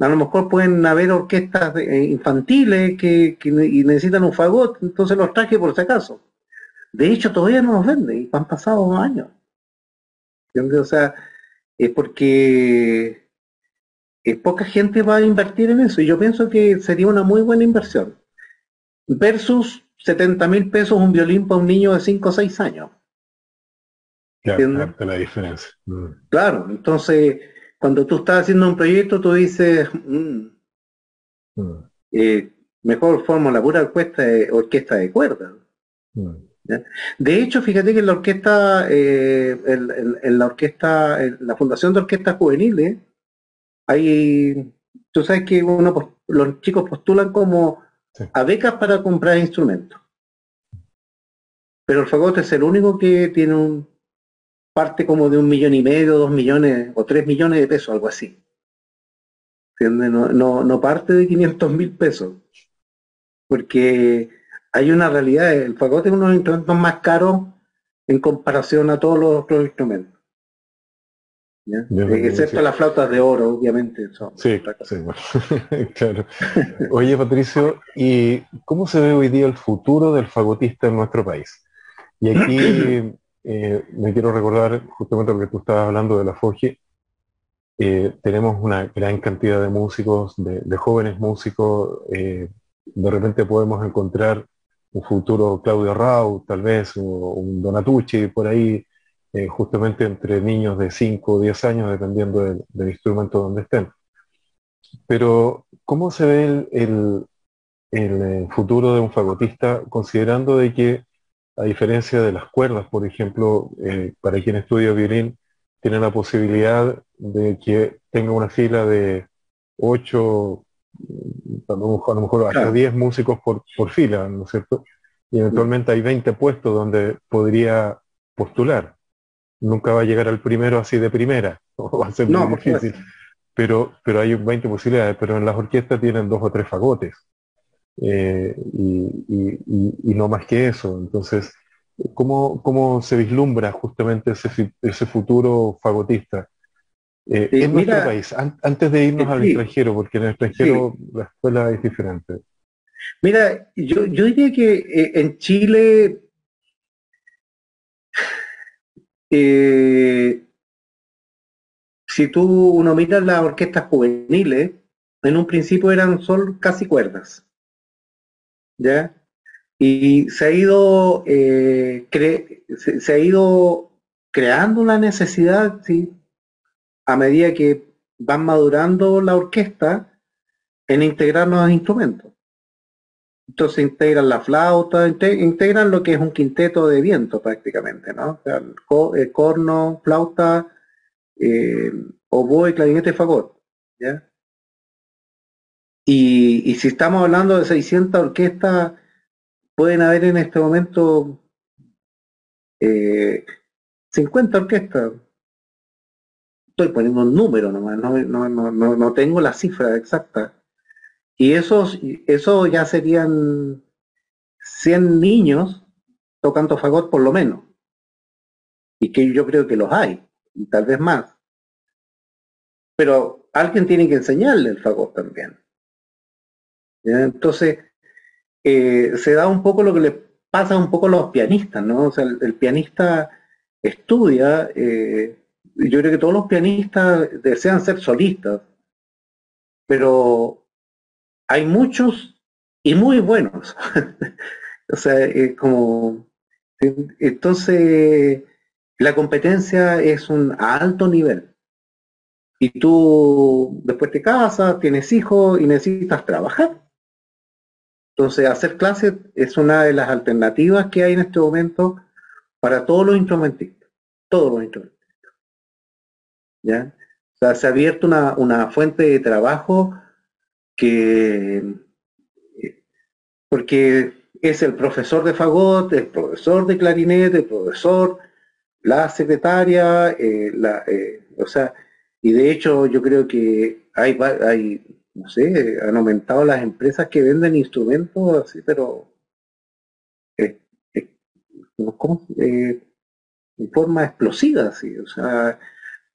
a lo mejor pueden haber orquestas eh, infantiles que, y necesitan un fagot, entonces los traje por si acaso. De hecho, todavía no los venden y han pasado dos años. O sea, es porque poca gente va a invertir en eso y yo pienso que sería una muy buena inversión. Versus 70 mil pesos un violín para un niño de 5 o 6 años. Claro, la diferencia. Mm. Claro, entonces cuando tú estás haciendo un proyecto, tú dices, mm, mm. Eh, mejor formo la pura orquesta de, orquesta de cuerdas. Mm. De hecho, fíjate que en la orquesta, eh, en, la orquesta, en la Fundación de Orquestas Juveniles, hay, tú sabes que uno, los chicos postulan como a becas para comprar instrumentos. Pero el fagote es el único que tiene un parte como de un millón y medio, dos millones o tres millones de pesos, algo así. No, no, no parte de 500 mil pesos. Porque hay una realidad, el fagote es uno de los instrumentos más caros en comparación a todos los otros instrumentos. Excepto las flautas de oro, obviamente. sí, sí *laughs* claro. Oye, Patricio, ¿y cómo se ve hoy día el futuro del fagotista en nuestro país? Y aquí *clears throat* eh, me quiero recordar justamente lo que tú estabas hablando de la Forge. Eh, tenemos una gran cantidad de músicos, de, jóvenes músicos. Eh, de repente podemos encontrar un futuro Claudio Rau, tal vez, o un Donatucci por ahí, eh, justamente entre niños de 5 o 10 años, dependiendo del, instrumento donde estén. Pero, ¿cómo se ve el, eh, futuro de un fagotista, considerando de que, a diferencia de las cuerdas, por ejemplo, eh, para quien estudia violín, tiene la posibilidad de que tenga una fila de 8, a lo mejor, hasta 10 músicos por, por fila, ¿no es cierto? Y eventualmente hay 20 puestos donde podría postular. Nunca va a llegar al primero así de primera, *laughs* va a ser muy difícil. Pero, pero hay 20 posibilidades, pero en las orquestas tienen dos o tres fagotes. Eh, y, no más que eso. Entonces, ¿cómo, cómo se vislumbra justamente ese, ese futuro fagotista? Eh, en nuestro país, antes de irnos al extranjero, porque en el extranjero la escuela es diferente. Mira, yo, yo diría que eh, en Chile eh, si tú uno miras las orquestas juveniles, en un principio eran solo casi cuerdas. ¿Ya? Y se ha ido se, ha ido creando una necesidad, sí, a medida que van madurando la orquesta en integrar nuevos instrumentos. Entonces integran la flauta, integran lo que es un quinteto de viento prácticamente, ¿no? O el, corno, flauta, eh, oboe, clarinete, fagot, ¿ya? Y, si estamos hablando de 600 orquestas, pueden haber en este momento 50 eh, orquestas, estoy poniendo un número nomás, no, no, no, no tengo la cifra exacta. Y esos, eso ya serían 100 niños tocando fagot por lo menos. Y que yo creo que los hay, y tal vez más. Pero alguien tiene que enseñarle el fagot también. Entonces, eh, se da un poco lo que le pasa un poco a los pianistas, ¿no? O sea, el, pianista estudia, eh, yo creo que todos los pianistas desean ser solistas, pero hay muchos y muy buenos. *laughs* o sea, como... Entonces, la competencia es un alto nivel. Y tú después te casas, tienes hijos y necesitas trabajar. Entonces, hacer clases es una de las alternativas que hay en este momento para todos los instrumentistas. Todos los instrumentistas. ¿ya? O sea, se ha abierto una, fuente de trabajo que, porque es el profesor de fagot, el profesor de clarinete, el profesor, la secretaria, eh, la, eh, o sea, y de hecho yo creo que hay, hay, no sé, han aumentado las empresas que venden instrumentos así, pero eh, ¿cómo? en forma explosiva, así, o sea,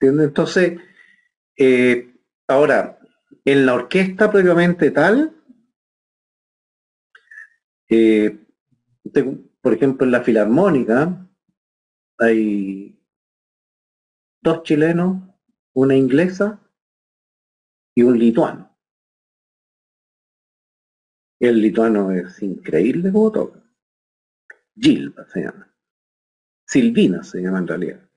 entonces, eh, ahora, en la orquesta previamente tal, eh, por ejemplo, en la filarmónica, hay dos chilenos, una inglesa y un lituano. El lituano es increíble como toca. Gilba se llama. Silvina se llama en realidad.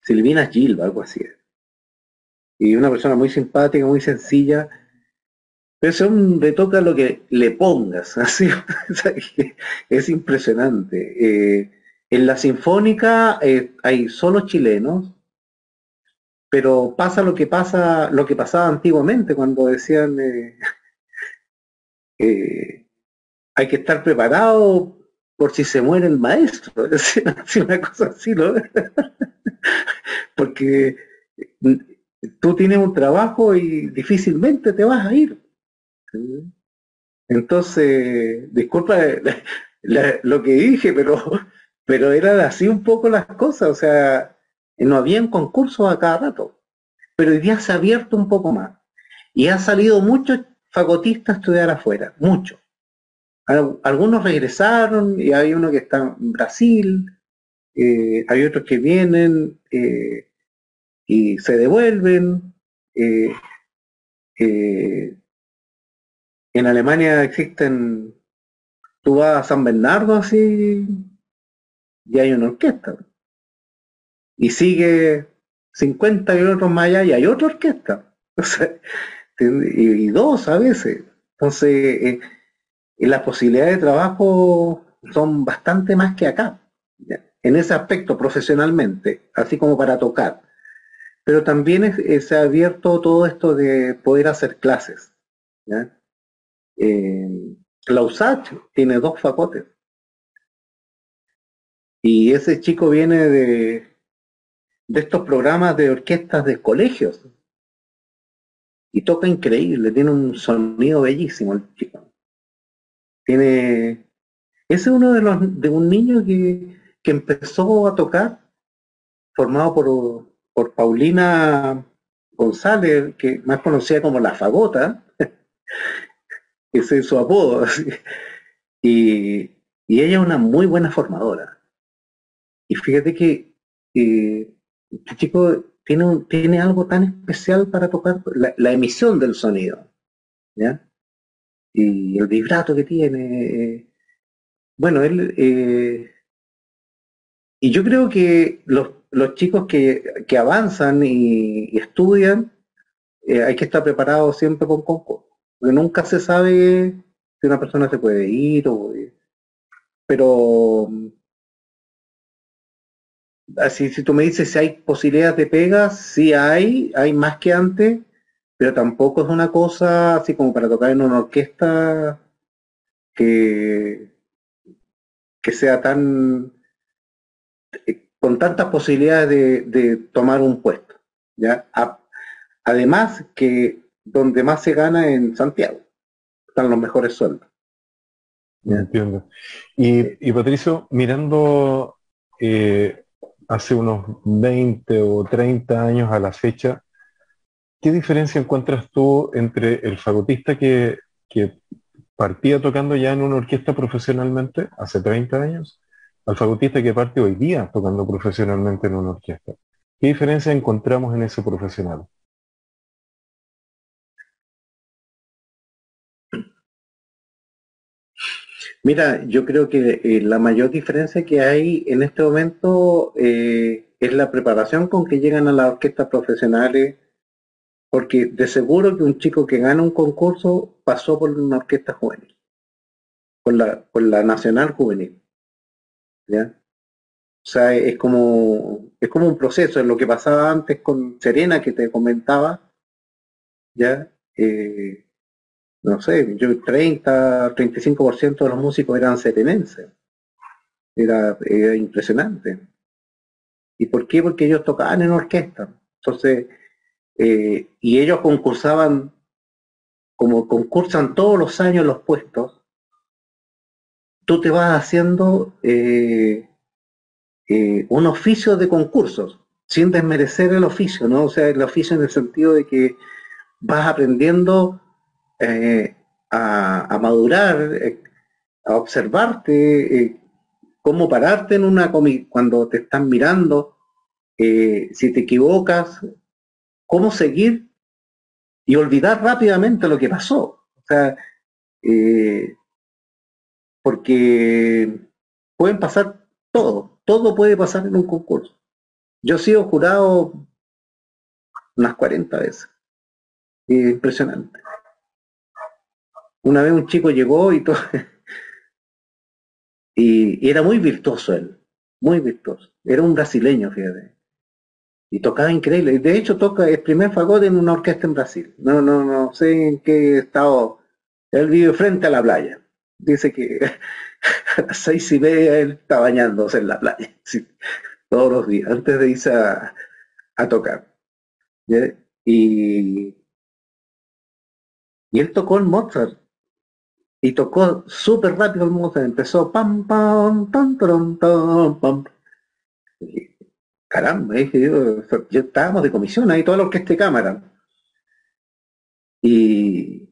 Silvina Gilba, algo así. Y una persona muy simpática, muy sencilla, pero ese hombre toca lo que le pongas, *laughs* así, es impresionante. Eh, en la sinfónica eh, hay solo chilenos, pero pasa lo que pasa, lo que pasaba antiguamente cuando decían eh, *laughs* hay que estar preparado por si se muere el maestro, *laughs* es una cosa así, ¿no? Porque tú tienes un trabajo y difícilmente te vas a ir. Entonces, disculpa *laughs* lo que dije, pero, *laughs* pero eran así un poco las cosas, o sea, no habían concursos a cada rato, pero hoy día se ha abierto un poco más. Y ha salido muchos fagotistas a estudiar afuera, muchos. Algunos regresaron y hay uno que está en Brasil, eh, hay otros que vienen eh, y se devuelven. Eh, en Alemania existen, tú vas a San Bernardo así y hay una orquesta. Y sigue 50 kilómetros más allá y hay otra orquesta. *laughs* y, dos a veces. Entonces, eh, las posibilidades de trabajo son bastante más que acá. En ese aspecto, profesionalmente, así como para tocar. Pero también se ha abierto todo esto de poder hacer clases. ¿ya? Eh, tiene dos facotes. Y ese chico viene de, de estos programas de orquestas de colegios. Y toca increíble, tiene un sonido bellísimo el chico. Tiene. Ese es uno de los de un niño que, que empezó a tocar, formado por, por Paulina González, que más conocida como la Fagota, *laughs* ese es su apodo. Y, ella es una muy buena formadora. Y fíjate que eh, este chico tiene, tiene algo tan especial para tocar la, emisión del sonido. ¿ya? Y el vibrato que tiene. bueno, él... Eh, y yo creo que los, los chicos que, que avanzan y, estudian, eh, hay que estar preparados siempre con concurso. Porque nunca se sabe si una persona se puede ir o... Pero... Así, si tú me dices si hay posibilidades de pegas, sí hay, hay más que antes, pero tampoco es una cosa así como para tocar en una orquesta que, que sea tan con tantas posibilidades de, tomar un puesto. ¿ya? además que donde más se gana en Santiago. Están los mejores sueldos. Entiendo. Y, Patricio, mirando eh, hace unos 20 o 30 años a la fecha, ¿qué diferencia encuentras tú entre el fagotista que partía tocando ya en una orquesta profesionalmente hace 30 años al fagotista que parte hoy día tocando profesionalmente en una orquesta? ¿Qué diferencia encontramos en ese profesional? Mira, yo creo que eh, la mayor diferencia que hay en este momento eh, es la preparación con que llegan a las orquestas profesionales, porque de seguro que un chico que gana un concurso pasó por una orquesta juvenil, por la, por la nacional juvenil. ¿Ya? O sea, es como, es como un proceso, es lo que pasaba antes con Serena que te comentaba, ¿ya? Eh, no sé, yo 30, 35% de los músicos eran serenenses. Era, impresionante. ¿Y por qué? Porque ellos tocaban en orquesta. Entonces, eh, y ellos concursaban, como concursan todos los años los puestos, tú te vas haciendo eh, eh, un oficio de concursos, sin desmerecer el oficio, ¿no? O sea, el oficio en el sentido de que vas aprendiendo eh, a, madurar, eh, a observarte, eh, cómo pararte en una cuando te están mirando, si te equivocas, cómo seguir y olvidar rápidamente lo que pasó. O sea, porque pueden pasar todo, todo puede pasar en un concurso. Yo he sido jurado unas 40 veces. impresionante. Una vez un chico llegó y todo, *laughs* y, era muy virtuoso él, muy virtuoso. Era un brasileño, fíjate. Y tocaba increíble. De hecho, toca el primer fagot en una orquesta en Brasil. No, no, no sé en qué estado. Él vive frente a la playa. Dice que *laughs* a las seis y media él está bañándose en la playa. todos los días, antes de irse a, tocar. Y, y él tocó el Mozart y tocó súper rápido el Mozart, empezó pam pam pam pam pam pam. caramba, yo, estábamos de comisión ahí toda la orquesta de cámara. Y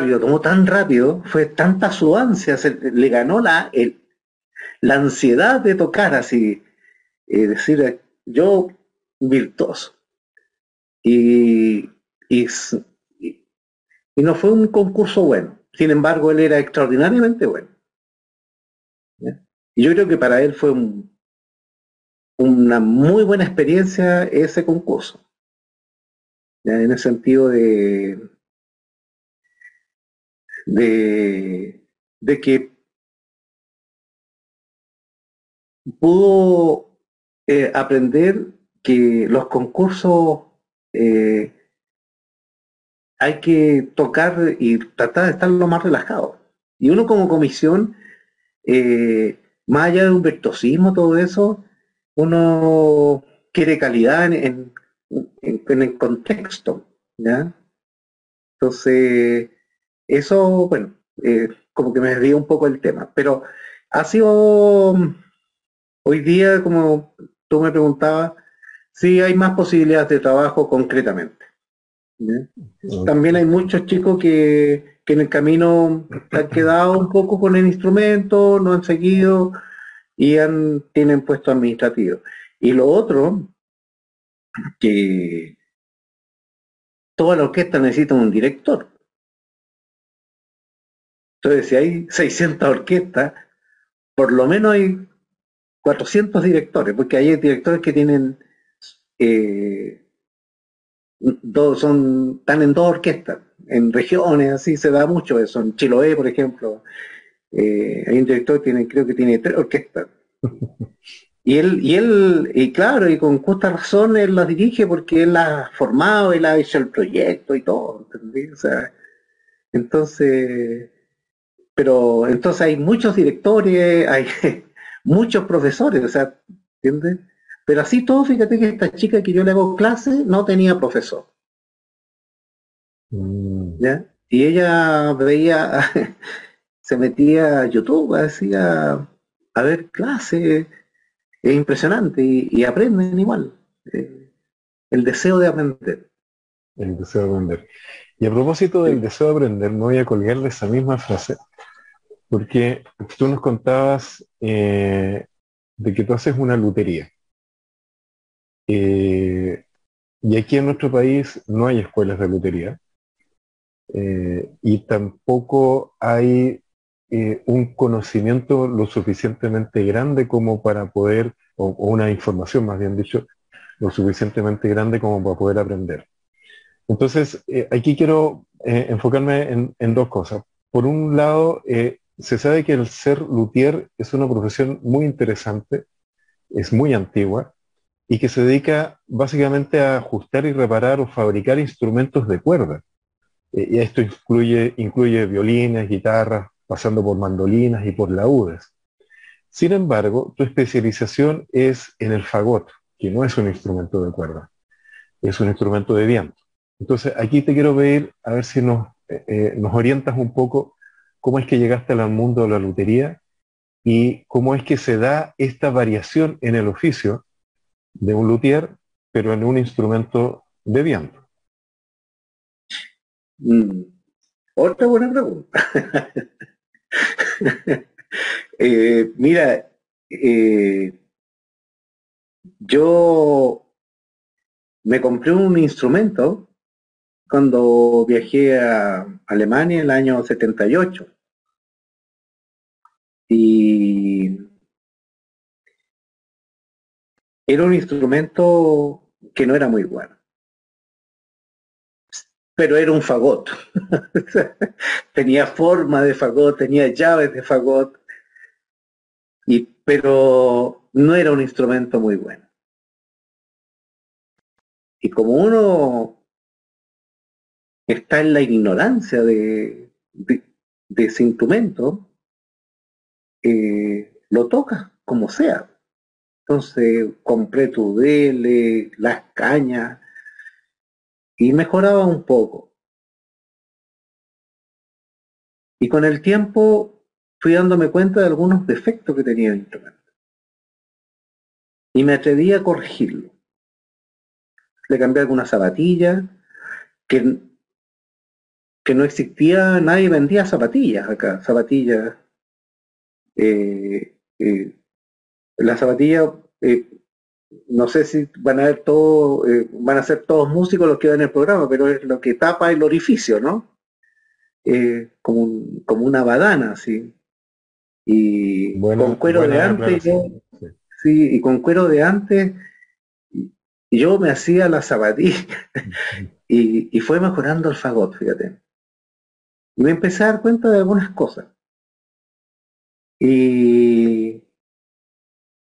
lo tomó tan rápido, fue tanta su ansia, le ganó la, la ansiedad de tocar así, decir, yo virtuoso. Y, y no fue un concurso bueno. Sin embargo, él era extraordinariamente bueno. Y yo creo que para él fue una muy buena experiencia ese concurso. En el sentido de, de, de que pudo eh, aprender que los concursos eh, hay que tocar y tratar de estar lo más relajado. Y uno como comisión, eh, más allá de un virtuosismo, todo eso, uno quiere calidad en, el contexto, ¿ya? Entonces, eso, bueno, eh, como que me desvía un poco el tema, pero ha sido, hoy día, como tú me preguntabas, sí hay más posibilidades de trabajo concretamente. También hay muchos chicos que, en el camino han quedado un poco con el instrumento, no han seguido y han, tienen puesto administrativo. Y lo otro, que toda la orquesta necesita un director. Entonces, si hay 600 orquestas, por lo menos hay 400 directores, porque hay directores que tienen eh, dos, son, están en dos orquestas, en regiones, así se da mucho eso. En Chiloé, por ejemplo, eh, hay un director que tiene, creo que tiene tres orquestas. *laughs* Y él, y él, y claro, y con justa razón él las dirige porque él las ha formado, él ha hecho el proyecto y todo, ¿entendí? O sea, entonces, pero entonces hay muchos directores, hay *laughs* muchos profesores, o sea, ¿entiendes? Pero así todo, fíjate que esta chica que yo le hago clase no tenía profesor. Mm. ¿Ya? Y ella veía, *laughs* se metía a YouTube, hacía a ver clases, es impresionante, y, aprenden igual. Eh, el deseo de aprender. El deseo de aprender. Y a propósito del deseo de aprender, me voy a colgarle esa misma frase, porque tú nos contabas eh, de que tú haces una lutería. Eh, y aquí en nuestro país no hay escuelas de lutería eh, y tampoco hay un conocimiento lo suficientemente grande como para poder, o, una información más bien dicho, lo suficientemente grande como para poder aprender. Entonces, aquí quiero enfocarme en, en, dos cosas. Por un lado, se sabe que el ser luthier es una profesión muy interesante, es muy antigua, y que se dedica básicamente a ajustar y reparar o fabricar instrumentos de cuerda. Eh, y esto incluye, incluye violines, guitarras, pasando por mandolinas y por laúdes. Sin embargo, tu especialización es en el fagot, que no es un instrumento de cuerda, es un instrumento de viento. Entonces, aquí te quiero pedir a ver si nos, eh, eh, nos orientas un poco cómo es que llegaste al mundo de la lutería y cómo es que se da esta variación en el oficio de un luthier, pero en un instrumento de viento? Mm, otra buena pregunta. *laughs* Eh, mira, eh, yo me compré un instrumento cuando viajé a Alemania en el año 78. Y era un instrumento que no era muy bueno. Pero era un fagot. *laughs* tenía forma de fagot, tenía llaves de fagot, y, pero no era un instrumento muy bueno. Y como uno está en la ignorancia de, de, ese instrumento, eh, lo toca como sea. Entonces compré tu DL, las cañas, y mejoraba un poco. Y con el tiempo fui dándome cuenta de algunos defectos que tenía el instrumento. Y me atreví a corregirlo. Le cambié algunas zapatillas, que, que no existía, nadie vendía zapatillas acá, zapatillas. Eh, eh, las zapatillas, eh, no sé si van a ver todo, van a ser todos músicos los que ven el programa, pero es lo que tapa el orificio, ¿no? como, como una badana, así. Y con cuero de antes, sí. y con cuero de antes, yo me hacía la zapatilla *laughs* y, y, fue mejorando el fagot, fíjate. Y me empecé a dar cuenta de algunas cosas. Y,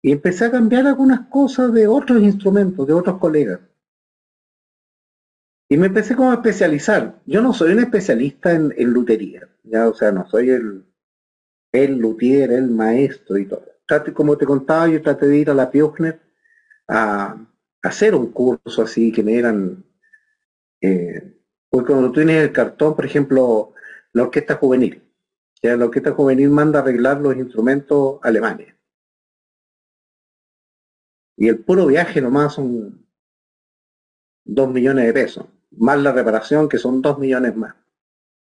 empecé a cambiar algunas cosas de otros instrumentos, de otros colegas. Y me empecé como a especializar. Yo no soy un especialista en, lutería, ya, o sea, no soy el, el luthier, el maestro y todo. como te contaba, yo traté de ir a la Piochner a, hacer un curso así que me eran... Eh, porque cuando tú tienes el cartón, por ejemplo, la orquesta juvenil, ya la orquesta juvenil manda arreglar los instrumentos alemanes. Y el puro viaje nomás son dos millones de pesos, más la reparación que son dos millones más.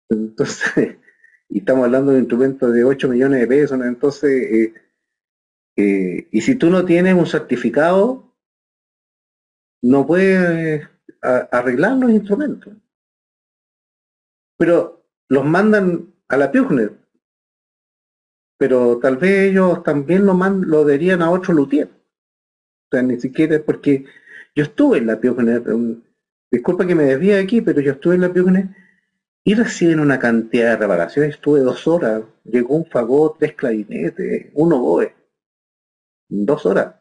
Entonces, *laughs* y estamos hablando de instrumentos de 8 millones de pesos, entonces, eh, eh, y si tú no tienes un certificado, no puedes arreglar los instrumentos. Pero los mandan a la Pugner, pero tal vez ellos también lo, man, lo darían a otro luthier. O sea, ni siquiera porque yo estuve en la Pugner, disculpa que me desvíe aquí, pero yo estuve en la Pugner y reciben una cantidad de reparaciones. Estuve dos horas, llegó un fagot, tres clarinetes, uno. Dos horas.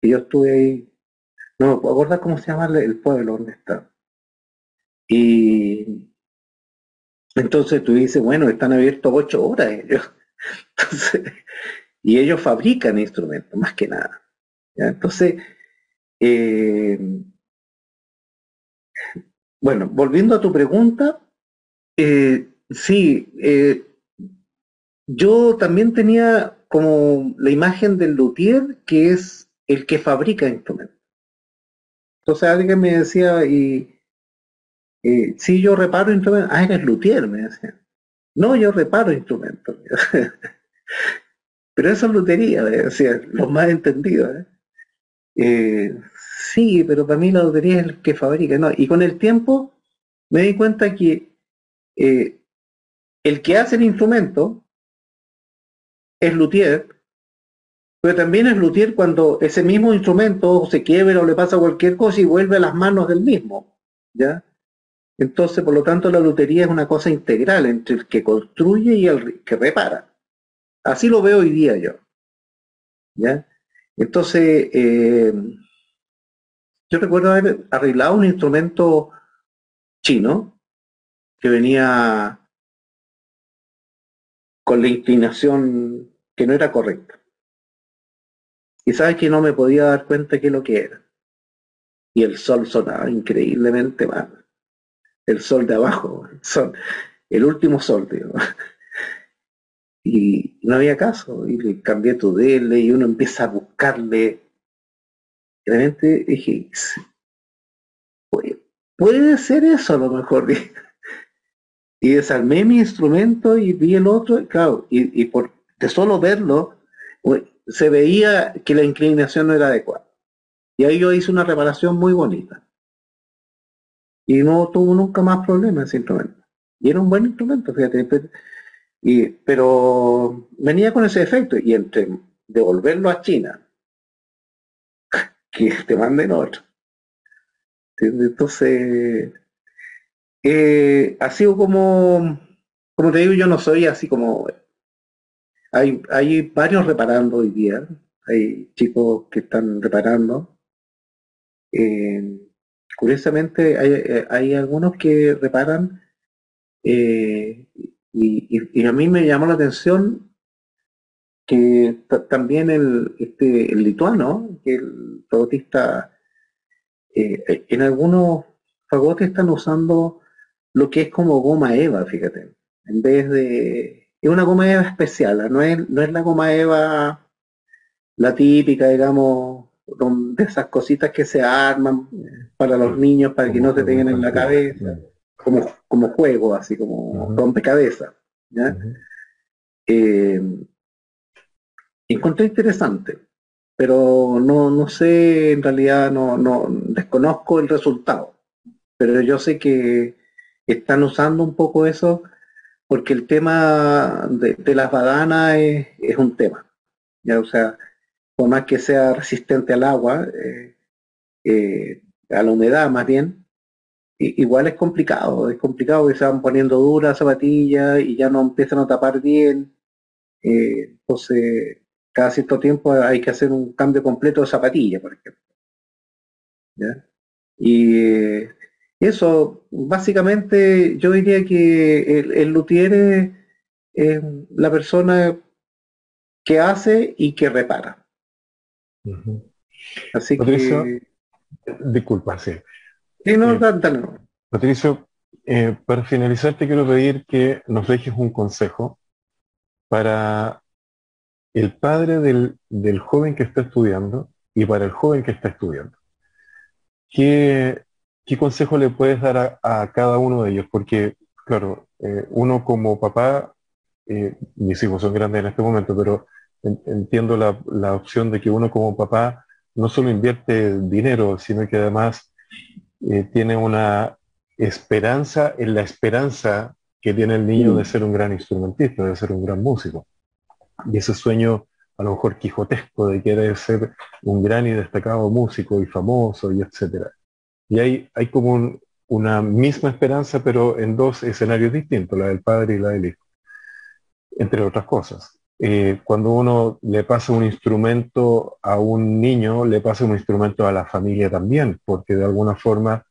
Y yo estuve ahí. No me puedo cómo se llama el pueblo donde está. Y entonces tú dices, bueno, están abiertos ocho horas ellos. *laughs* y ellos fabrican instrumentos, más que nada. Entonces, eh, bueno, volviendo a tu pregunta, eh, sí, eh, yo también tenía como la imagen del luthier, que es el que fabrica instrumentos. Entonces alguien me decía, y eh, si yo reparo instrumentos, ah, eres luthier, me decía. No, yo reparo instrumentos. *laughs* pero eso es lutería, me decía, los más entendidos. ¿eh? Sí, pero para mí la lotería es el que fabrica. No, y con el tiempo me di cuenta que eh, el que hace el instrumento es luthier, pero también es luthier cuando ese mismo instrumento se quiebra o le pasa cualquier cosa y vuelve a las manos del mismo. ¿ya? Entonces, por lo tanto, la lutería es una cosa integral entre el que construye y el que repara. Así lo veo hoy día yo. ¿ya? Entonces, eh, yo recuerdo haber arreglado un instrumento chino que venía con la inclinación que no era correcta. Y sabes que no me podía dar cuenta qué es lo que era. Y el sol sonaba increíblemente mal. El sol de abajo, el, último sol, digo. Y no había caso. Y le cambié tu DL y uno empieza a buscarle realmente dije, puede, ser eso a lo mejor. *laughs* Y desarmé mi instrumento y vi el otro, y claro, y, por de solo verlo, se veía que la inclinación no era adecuada. Y ahí yo hice una reparación muy bonita. Y no tuvo nunca más problemas ese instrumento. Y era un buen instrumento, fíjate. Y, pero venía con ese efecto. Y entre devolverlo a China que te manden otro. Entonces, eh, ha sido como, como te digo, yo no soy así como... Hay, hay varios reparando hoy día, hay chicos que están reparando. Eh, curiosamente, hay, hay, algunos que reparan eh, y, a mí me llamó la atención que también el, este, el lituano, que el fagotista, eh, en algunos fagotes están usando lo que es como goma eva, fíjate, en vez de... Es una goma eva especial, no es, no es la goma eva la típica, digamos, de esas cositas que se arman para los niños, para que no se tengan en la cabeza, como, como juego, así como rompecabezas. ¿ya? Eh, encontré interesante, pero no, no sé, en realidad no, no desconozco el resultado, pero yo sé que están usando un poco eso porque el tema de, las badanas es, un tema, ya, o sea, por más que sea resistente al agua, eh, eh, a la humedad más bien, igual es complicado, es complicado que se van poniendo duras zapatillas y ya no empiezan a tapar bien. Eh, entonces, cada cierto tiempo hay que hacer un cambio completo de zapatilla, por ejemplo. Y eso, básicamente, yo diría que el, el luthier es, la persona que hace y que repara. Así que... Disculpa, sí. Sí, no, Patricio, eh, para finalizar te quiero pedir que nos dejes un consejo para el padre del, joven que está estudiando y para el joven que está estudiando. ¿Qué, consejo le puedes dar a, cada uno de ellos? Porque, claro, eh, uno como papá, eh, mis hijos son grandes en este momento, pero entiendo la, la opción de que uno como papá no solo invierte dinero, sino que además eh, tiene una esperanza en la esperanza que tiene el niño de ser un gran instrumentista, de ser un gran músico. Y ese sueño a lo mejor quijotesco de querer ser un gran y destacado músico y famoso y etcétera. Y hay, hay como una misma esperanza, pero en dos escenarios distintos, la del padre y la del hijo, entre otras cosas. Eh, cuando uno le pasa un instrumento a un niño, le pasa un instrumento a la familia también, porque de alguna forma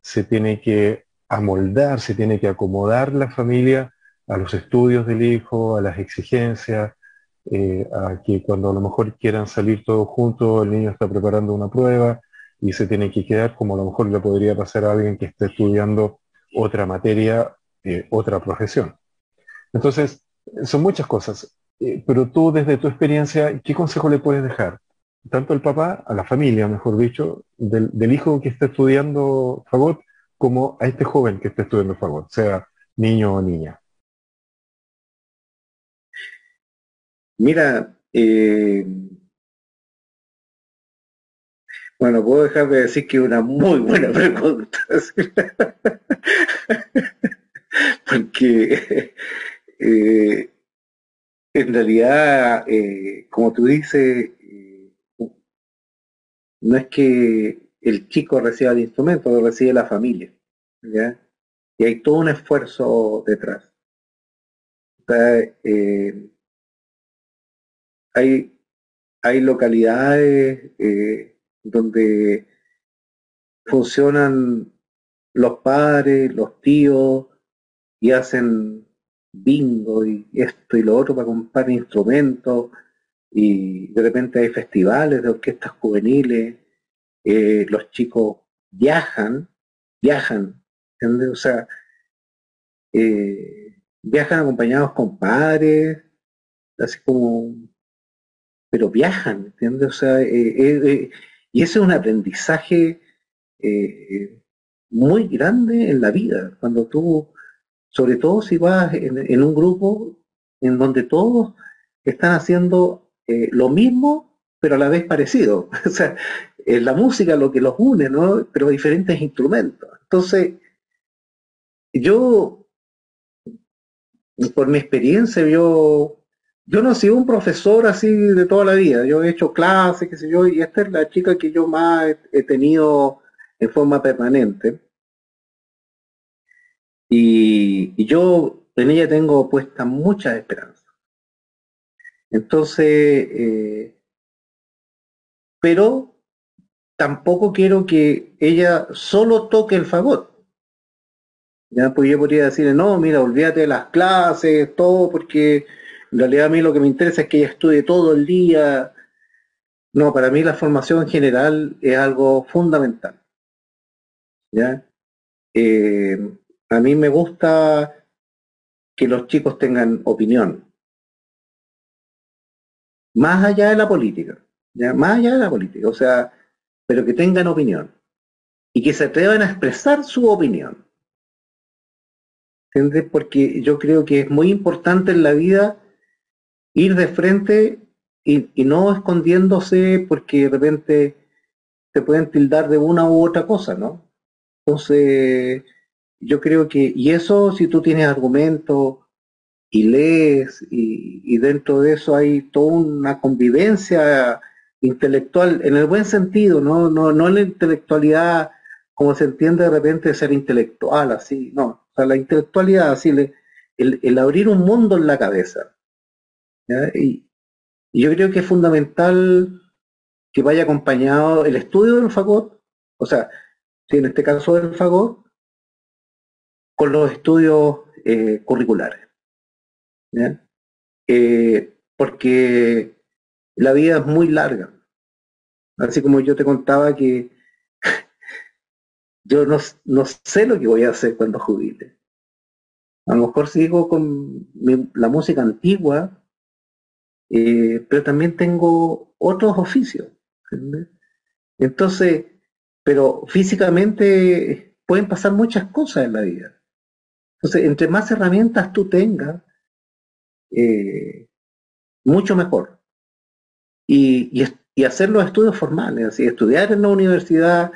se tiene que amoldar, se tiene que acomodar la familia a los estudios del hijo, a las exigencias, eh, a que cuando a lo mejor quieran salir todos juntos, el niño está preparando una prueba y se tiene que quedar como a lo mejor le podría pasar a alguien que esté estudiando otra materia, eh, otra profesión. Entonces, son muchas cosas. Eh, pero tú desde tu experiencia, ¿qué consejo le puedes dejar? Tanto al papá, a la familia, mejor dicho, del, hijo que está estudiando Fagot, como a este joven que está estudiando Fagot, sea niño o niña. Mira, eh, bueno, puedo dejar de decir que una muy buena *laughs* pregunta. *laughs* Porque eh, en realidad, eh, como tú dices, eh, no es que el chico reciba el instrumento, lo recibe la familia. Y hay todo un esfuerzo detrás. Eh, hay, hay localidades donde funcionan los padres, los tíos, y hacen bingo y esto y lo otro para comprar instrumentos y de repente hay festivales de orquestas juveniles, eh, los chicos viajan, viajan. O sea, eh, viajan acompañados con padres, así como, pero viajan, ¿entiendes? O sea, eh, y ese es un aprendizaje muy grande en la vida, cuando tú sobre todo si vas en, un grupo en donde todos están haciendo eh, lo mismo, pero a la vez parecido. *laughs* o sea, es la música lo que los une, ¿no? Pero diferentes instrumentos. Entonces, yo, por mi experiencia, yo, yo no he sido un profesor así de toda la vida. Yo he hecho clases, qué sé yo, y esta es la chica que yo más he tenido en forma permanente. Y, yo en ella tengo puesta mucha esperanza. Entonces, eh, pero tampoco quiero que ella solo toque el fagot. Ya, pues yo podría decirle, no, mira, olvídate de las clases, todo, porque en realidad a mí lo que me interesa es que ella estudie todo el día. No, para mí la formación en general es algo fundamental. ¿Ya? Eh, a mí me gusta que los chicos tengan opinión. Más allá de la política. ¿ya? Más allá de la política. O sea, pero que tengan opinión. Y que se atrevan a expresar su opinión. ¿Entiendes? Porque yo creo que es muy importante en la vida ir de frente y, no escondiéndose porque de repente te pueden tildar de una u otra cosa, ¿no? Entonces, yo creo que, y eso si tú tienes argumentos y lees, y, dentro de eso hay toda una convivencia intelectual, en el buen sentido, ¿no? No, no la intelectualidad como se entiende de repente ser intelectual, así, no. O sea, la intelectualidad, así, el, el abrir un mundo en la cabeza, y, yo creo que es fundamental que vaya acompañado el estudio del fagot, o sea, si en este caso del fagot, con los estudios eh, curriculares. Eh, porque la vida es muy larga. Así como yo te contaba que *laughs* yo no, no, sé lo que voy a hacer cuando jubile. A lo mejor sigo con la música antigua, eh, pero también tengo otros oficios. Entonces, pero físicamente pueden pasar muchas cosas en la vida. Entonces, entre más herramientas tú tengas, eh, mucho mejor. Y, hacer los estudios formales, así, estudiar en la universidad,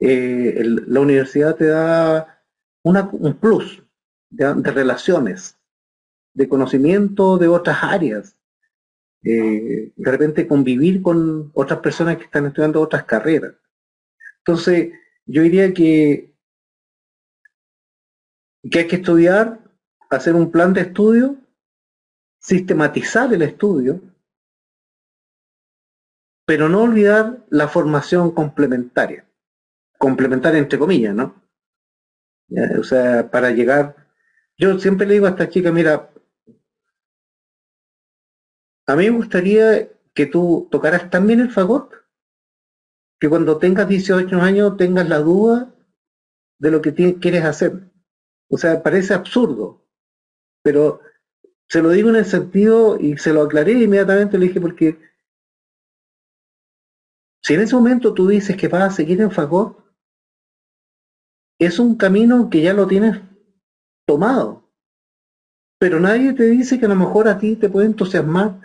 eh, la universidad te da un plus de relaciones, de conocimiento de otras áreas, eh, de repente convivir con otras personas que están estudiando otras carreras. Entonces, yo diría que, que hay que estudiar, hacer un plan de estudio, sistematizar el estudio, pero no olvidar la formación complementaria. Complementaria entre comillas, ¿no? O sea, para llegar... Yo siempre le digo a esta chica, mira, a mí me gustaría que tú tocaras también el fagot, que cuando tengas 18 años tengas la duda de lo que quieres hacer. O sea, parece absurdo, pero se lo digo en el sentido y se lo aclaré inmediatamente, le dije, porque si en ese momento tú dices que vas a seguir en fagot, es un camino que ya lo tienes tomado. Pero nadie te dice que a lo mejor a ti te puede entusiasmar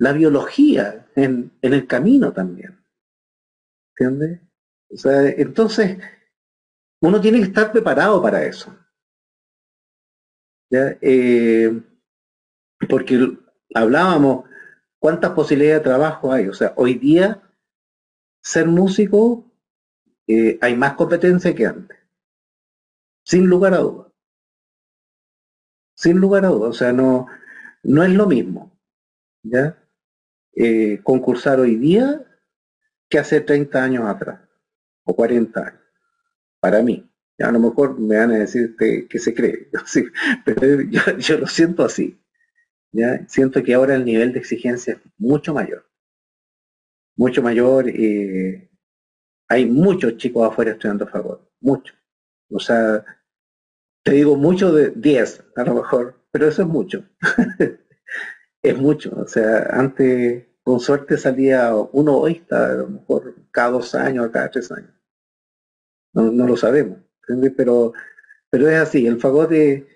la biología en, el camino también. ¿Entiendes? O sea, entonces, uno tiene que estar preparado para eso. Eh, porque hablábamos cuántas posibilidades de trabajo hay. O sea, hoy día ser músico eh, hay más competencia que antes. Sin lugar a dudas. Sin lugar a dudas. O sea, no, no es lo mismo. ¿Ya? Eh, concursar hoy día que hace 30 años atrás o 40 años. Para mí. A lo mejor me van a decir que, se cree, *laughs* pero yo, lo siento así. Siento que ahora el nivel de exigencia es mucho mayor. Mucho mayor. Eh, hay muchos chicos afuera estudiando a favor. Muchos. O sea, te digo mucho de 10 a lo mejor, pero eso es mucho. *laughs* es mucho. O sea, antes con suerte salía uno oísta, a lo mejor cada dos años, cada tres años. No, lo sabemos, pero pero es así, el fagote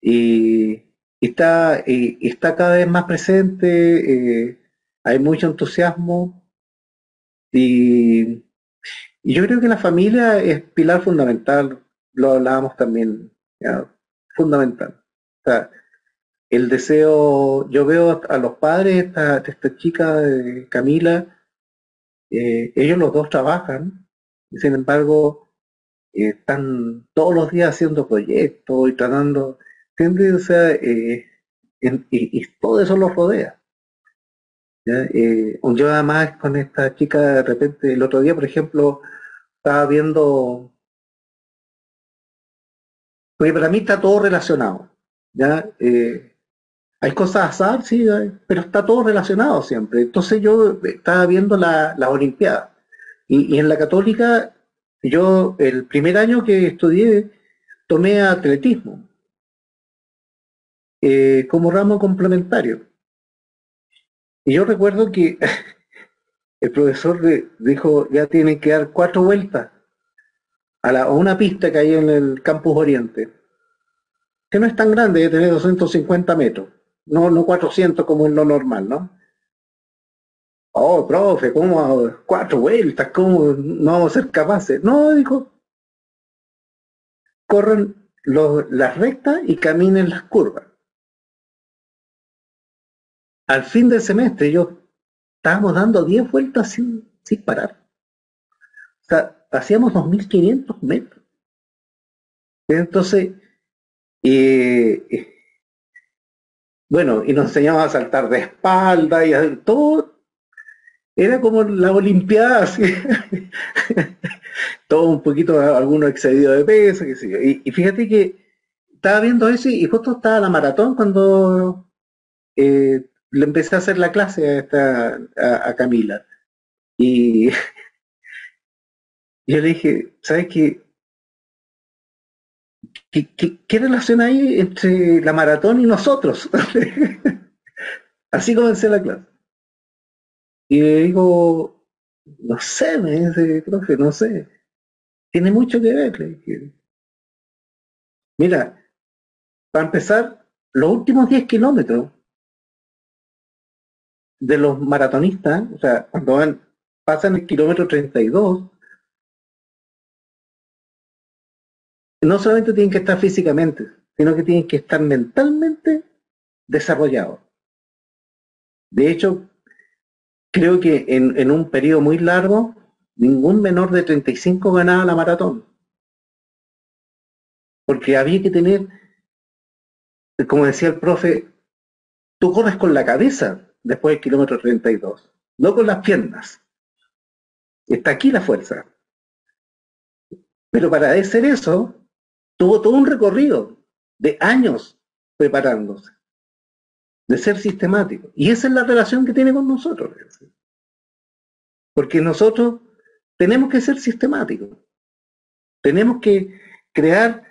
y, está, y, está cada vez más presente, eh, hay mucho entusiasmo y, y, yo creo que la familia es pilar fundamental, lo hablábamos también, fundamental. El deseo, yo veo a los padres de esta chica, de Camila, eh, ellos los dos trabajan sin embargo, eh, están todos los días haciendo proyectos y tratando, ¿entiendes? O sea, eh, y, todo eso los rodea. yo además con esta chica de repente, el otro día, por ejemplo, estaba viendo, porque para mí está todo relacionado. ¿ya? Hay cosas azar, sí, pero está todo relacionado siempre. Entonces yo estaba viendo las la Olimpiadas. Y, en la católica, yo el primer año que estudié, tomé atletismo eh, como ramo complementario. Y yo recuerdo que *laughs* el profesor dijo, ya tienen que dar cuatro vueltas a, la, una pista que hay en el campus oriente, que no es tan grande, debe tener 250 metros no, no 400 como es lo normal, ¿no? Oh, profe, ¿cómo cuatro vueltas? ¿Cómo no vamos a ser capaces? No, dijo, corren las rectas y caminen las curvas. Al fin del semestre yo estábamos dando 10 vueltas sin, sin parar. O sea, hacíamos 2.500 metros. Entonces, bueno, y nos enseñaba a saltar de espalda y a, todo. Era como la Olimpiada, así. *laughs* todo un poquito, alguno excedido de peso, qué. Y, fíjate que estaba viendo eso y justo estaba la maratón cuando eh, le empecé a hacer la clase a, esta, a, Camila. Y *laughs* yo le dije, ¿sabes qué? ¿Qué, relación hay entre la maratón y nosotros? *laughs* Así comencé la clase. Y le digo, no sé, me dice, profe, no sé. Tiene mucho que ver. Mira, para empezar, los últimos 10 kilómetros de los maratonistas, o sea, cuando van, pasan el kilómetro 32, no solamente tienen que estar físicamente, sino que tienen que estar mentalmente desarrollados. De hecho, creo que en, un periodo muy largo, ningún menor de 35 ganaba la maratón. Porque había que tener, como decía el profe, tú corres con la cabeza después del kilómetro 32, no con las piernas. Está aquí la fuerza. Pero para hacer eso, tuvo todo un recorrido de años preparándose, de ser sistemático. Y esa es la relación que tiene con nosotros. Porque nosotros tenemos que ser sistemáticos. Tenemos que crear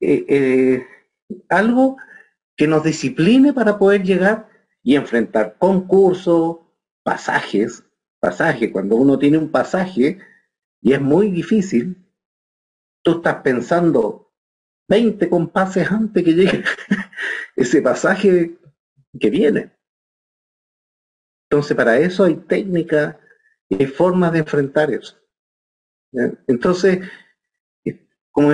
eh, eh, algo que nos discipline para poder llegar y enfrentar concursos, pasajes, pasaje, cuando uno tiene un pasaje y es muy difícil, tú estás pensando 20 compases antes que llegue *laughs* ese pasaje que viene. Entonces, para eso hay técnicas y hay formas de enfrentar eso. Entonces, como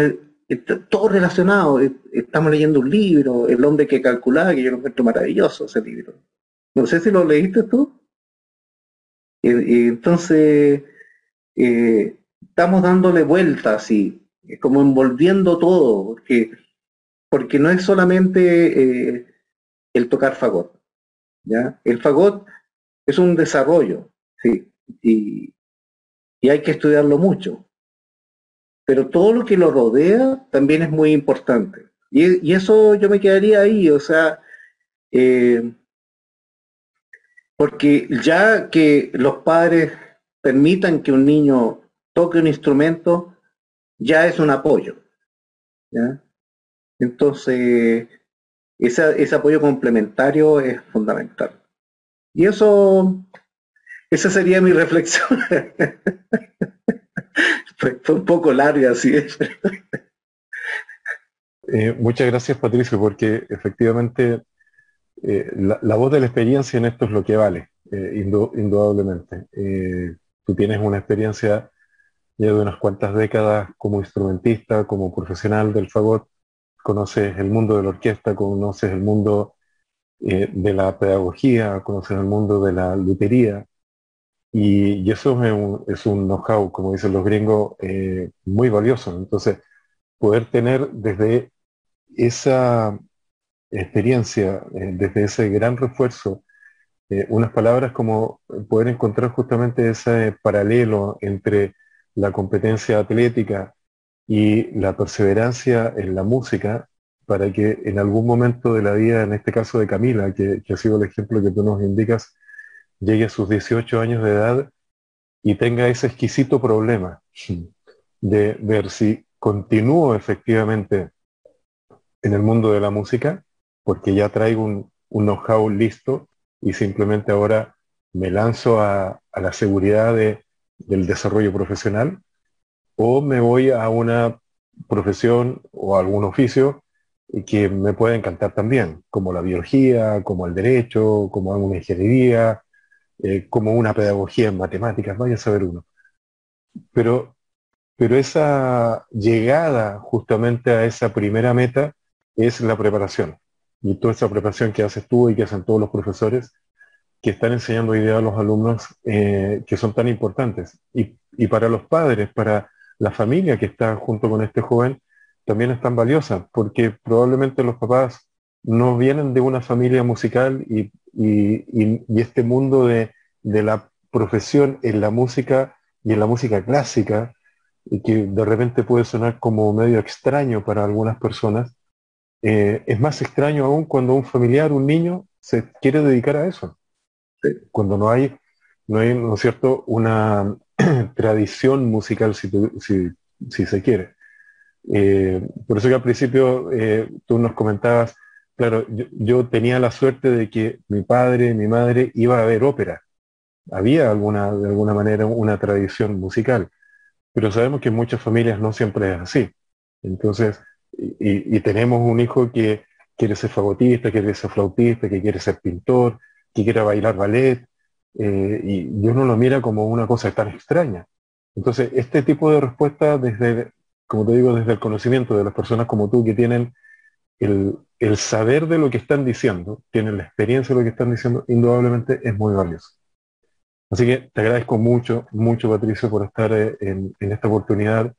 todo relacionado, estamos leyendo un libro, El hombre que calculaba, que yo lo encuentro maravilloso ese libro. No sé si lo leíste tú. Y, entonces, eh, estamos dándole vueltas y como envolviendo todo, porque, porque no es solamente eh, el tocar fagot. ¿ya? El fagot es un desarrollo, sí, y, hay que estudiarlo mucho. Pero todo lo que lo rodea también es muy importante. Y, eso yo me quedaría ahí, o sea, eh, porque ya que los padres permitan que un niño toque un instrumento, ya es un apoyo. Entonces, ese apoyo complementario es fundamental. Y eso, esa sería mi reflexión. *laughs* fue, un poco larga, así es. Eh, muchas gracias, Patricio, porque efectivamente eh, la, voz de la experiencia en esto es lo que vale, eh, indudablemente. tú tienes una experiencia ya de unas cuantas décadas como instrumentista, como profesional del fagot, conoces el mundo de la orquesta, conoces el mundo eh, de la pedagogía, conoces el mundo de la lutería, Y, eso es un, know-how, como dicen los gringos, eh, muy valioso. Entonces, poder tener desde esa experiencia, eh, desde ese gran refuerzo, unas palabras como poder encontrar justamente ese paralelo entre la competencia atlética y la perseverancia en la música, para que en algún momento de la vida, en este caso de Camila, que, ha sido el ejemplo que tú nos indicas, llegue a sus 18 años de edad y tenga ese exquisito problema de ver si continúo efectivamente en el mundo de la música, porque ya traigo un, un know-how listo y simplemente ahora me lanzo a, la seguridad del desarrollo profesional, o me voy a una profesión o algún oficio que me puede encantar también, como la biología, como el derecho, como alguna ingeniería, eh, como una pedagogía en matemáticas, vaya a saber uno. Pero, pero esa llegada justamente a esa primera meta es la preparación. Y toda esa preparación que haces tú y que hacen todos los profesores que están enseñando hoy a los alumnos eh, que son tan importantes. Y, y, para los padres, para la familia que está junto con este joven, también es tan valiosa, porque probablemente los papás no vienen de una familia musical y y, este mundo de, la profesión en la música y en la música clásica, y que de repente puede sonar como medio extraño para algunas personas, eh, es más extraño aún cuando un familiar, un niño, se quiere dedicar a eso. Cuando no hay, no hay, ¿no es cierto?, una *clears throat* tradición musical, si, si, se quiere. Eh, por eso que al principio eh, tú nos comentabas Claro, yo, tenía la suerte de que mi padre, mi madre iba a ver ópera. Había alguna, de alguna manera una tradición musical, pero sabemos que en muchas familias no siempre es así. Entonces, y, tenemos un hijo que quiere ser fagotista, quiere ser flautista, que quiere ser pintor, que quiere bailar ballet, eh, y yo no lo mira como una cosa tan extraña. Entonces, este tipo de respuesta desde, como te digo, desde el conocimiento de las personas como tú que tienen el, saber de lo que están diciendo, tienen la experiencia de lo que están diciendo, indudablemente es muy valioso. Así que te agradezco mucho, mucho Patricio por estar eh, en, esta oportunidad.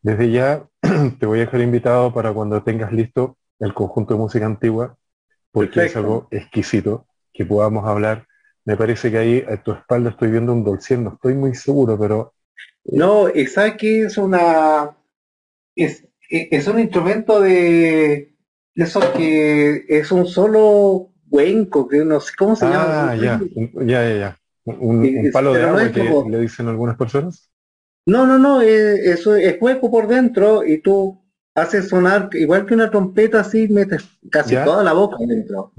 Desde ya *clears throat* te voy a dejar invitado para cuando tengas listo el conjunto de música antigua, porque es algo exquisito que podamos hablar. Me parece que ahí a tu espalda estoy viendo un dolcier, no estoy muy seguro, pero... Eh, no, esa que es una... Es, es un instrumento de, eso que es un solo cuenco, que no sé cómo se llama. Ah, ya, ya, ya, Un, palo de agua que le dicen algunas personas. No, no, no, eh, eso es hueco por dentro y tú haces sonar igual que una trompeta así, metes casi toda la boca dentro.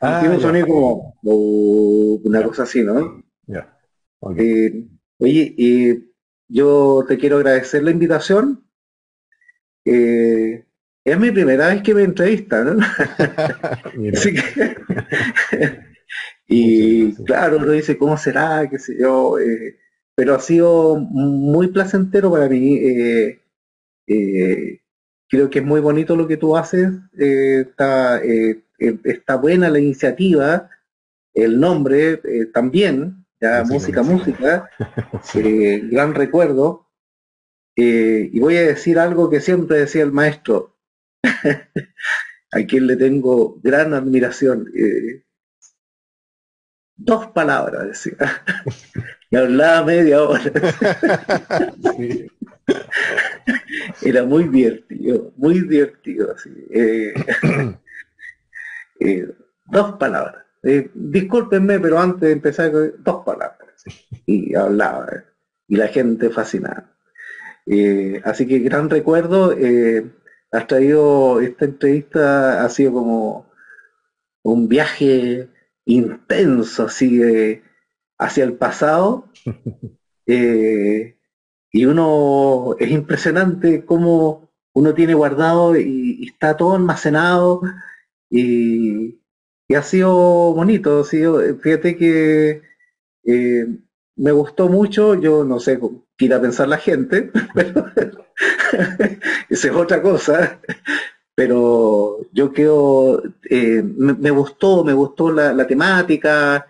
Ah, tiene un sonido como una cosa así, ¿no? Ya. Eh, oye, y yo te quiero agradecer la invitación. Eh, es mi primera vez que me entrevistan, ¿no? *laughs* *laughs* *laughs* y claro, uno dice, ¿cómo será? ¿Qué sé yo? Eh, pero ha sido muy placentero para mí. Eh, eh, creo que es muy bonito lo que tú haces. está, está buena la iniciativa, el nombre también, ya música, música, *laughs* gran recuerdo. y voy a decir algo que siempre decía el maestro, *laughs* a quien le tengo gran admiración. Eh, dos palabras, decía. *laughs* Me hablaba media hora. Era muy divertido, muy divertido. Eh, *clears throat* eh, dos palabras. discúlpenme, pero antes de empezar, dos palabras. Y hablaba. Y la gente fascinada. así que gran recuerdo has traído, esta entrevista ha sido como un viaje intenso así hacia el pasado. *laughs* Eh, y uno, es impresionante cómo uno tiene guardado y, está todo almacenado y, ha sido bonito. Ha sido, fíjate que eh, me gustó mucho, yo no sé qué irá a pensar la gente, *laughs* pero *laughs* esa es otra cosa, pero yo creo, eh, me, gustó, me gustó la, temática,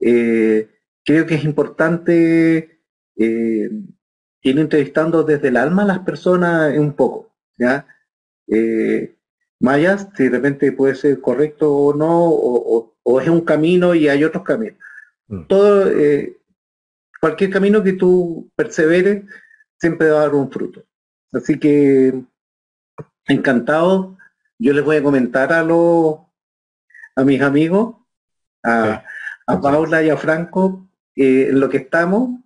eh, creo que es importante eh, ir entrevistando desde el alma a las personas un poco, ¿ya? Mayas, si de repente puede ser correcto o no, o, es un camino y hay otros caminos. Mm. Todo, eh, cualquier camino que tú perseveres siempre va a dar un fruto. Así que encantado. Yo les voy a comentar a los a mis amigos, a, Paula y a Franco, eh, en lo que estamos,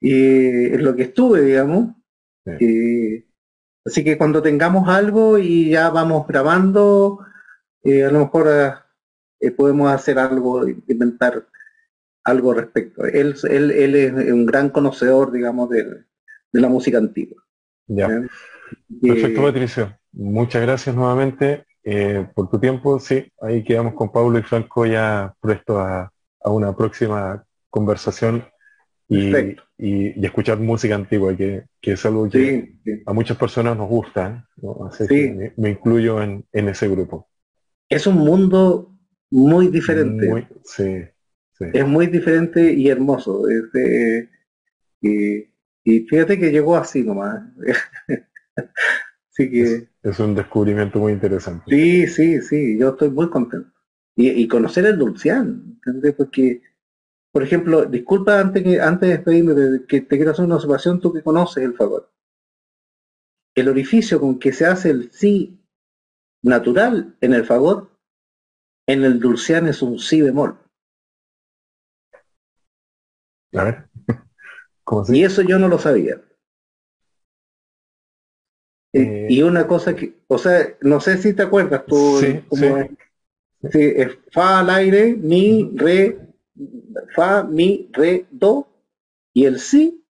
eh, en lo que estuve, digamos. Eh, así que cuando tengamos algo y ya vamos grabando, a lo mejor podemos hacer algo, inventar algo respecto. Él, él, él es un gran conocedor, digamos, de, la música antigua. Ya. Perfecto, Patricio. Muchas gracias nuevamente eh, por tu tiempo. Sí, ahí quedamos con Pablo y Franco ya puesto a, una próxima conversación y, escuchar música antigua, que, es algo que a muchas personas nos gusta. me, incluyo en, ese grupo. Es un mundo muy diferente. sí, Es muy diferente y hermoso. y, y fíjate que llegó así nomás. *laughs* que... Es, un descubrimiento muy interesante. Sí, sí, sí, yo estoy muy contento. Y, conocer el Dulcián, ¿entendés? Porque, por ejemplo, disculpa antes, que, antes de despedirme, que te quiero hacer una observación, tú que conoces el favor. El orificio con que se hace el sí natural en el favor, en el Dulcián es un sí bemol. A ver. *laughs* ¿Cómo Y eso yo no lo sabía. Eh, y una cosa que, o sea, no sé si te acuerdas tú, sí, Es, fa al aire, mi, re, fa, mi, re, do, y el sí,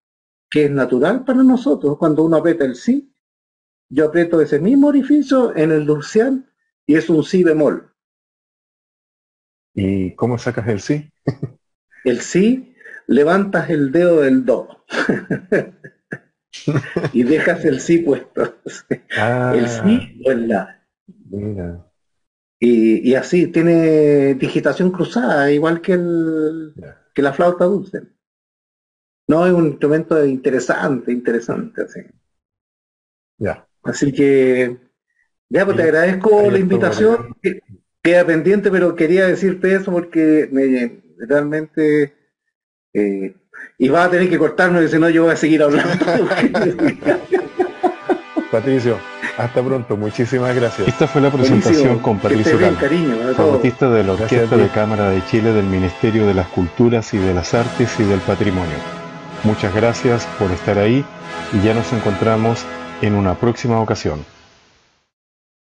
que es natural para nosotros, cuando uno aprieta el sí, yo aprieto ese mismo orificio en el dulcial y es un sí bemol. ¿Y cómo sacas el sí? el sí, levantas el dedo del do. *laughs* y dejas el sí puesto. Ah. el sí o el la. Y, así, tiene digitación cruzada, igual que, el, que la flauta dulce. No, es un instrumento interesante, interesante, así. Ya. Así que, ya, pues te agradezco la invitación. Queda pendiente, pero quería decirte eso porque me, realmente eh, y va a tener que cortarme, si no yo voy a seguir hablando. *laughs* *laughs* Patricio, hasta pronto, muchísimas gracias. Esta fue la presentación con Patricio cariño, fagotista de la Orquesta de Cámara de Chile del Ministerio de las Culturas y de las Artes y del Patrimonio. Muchas gracias por estar ahí y ya nos encontramos en una próxima ocasión.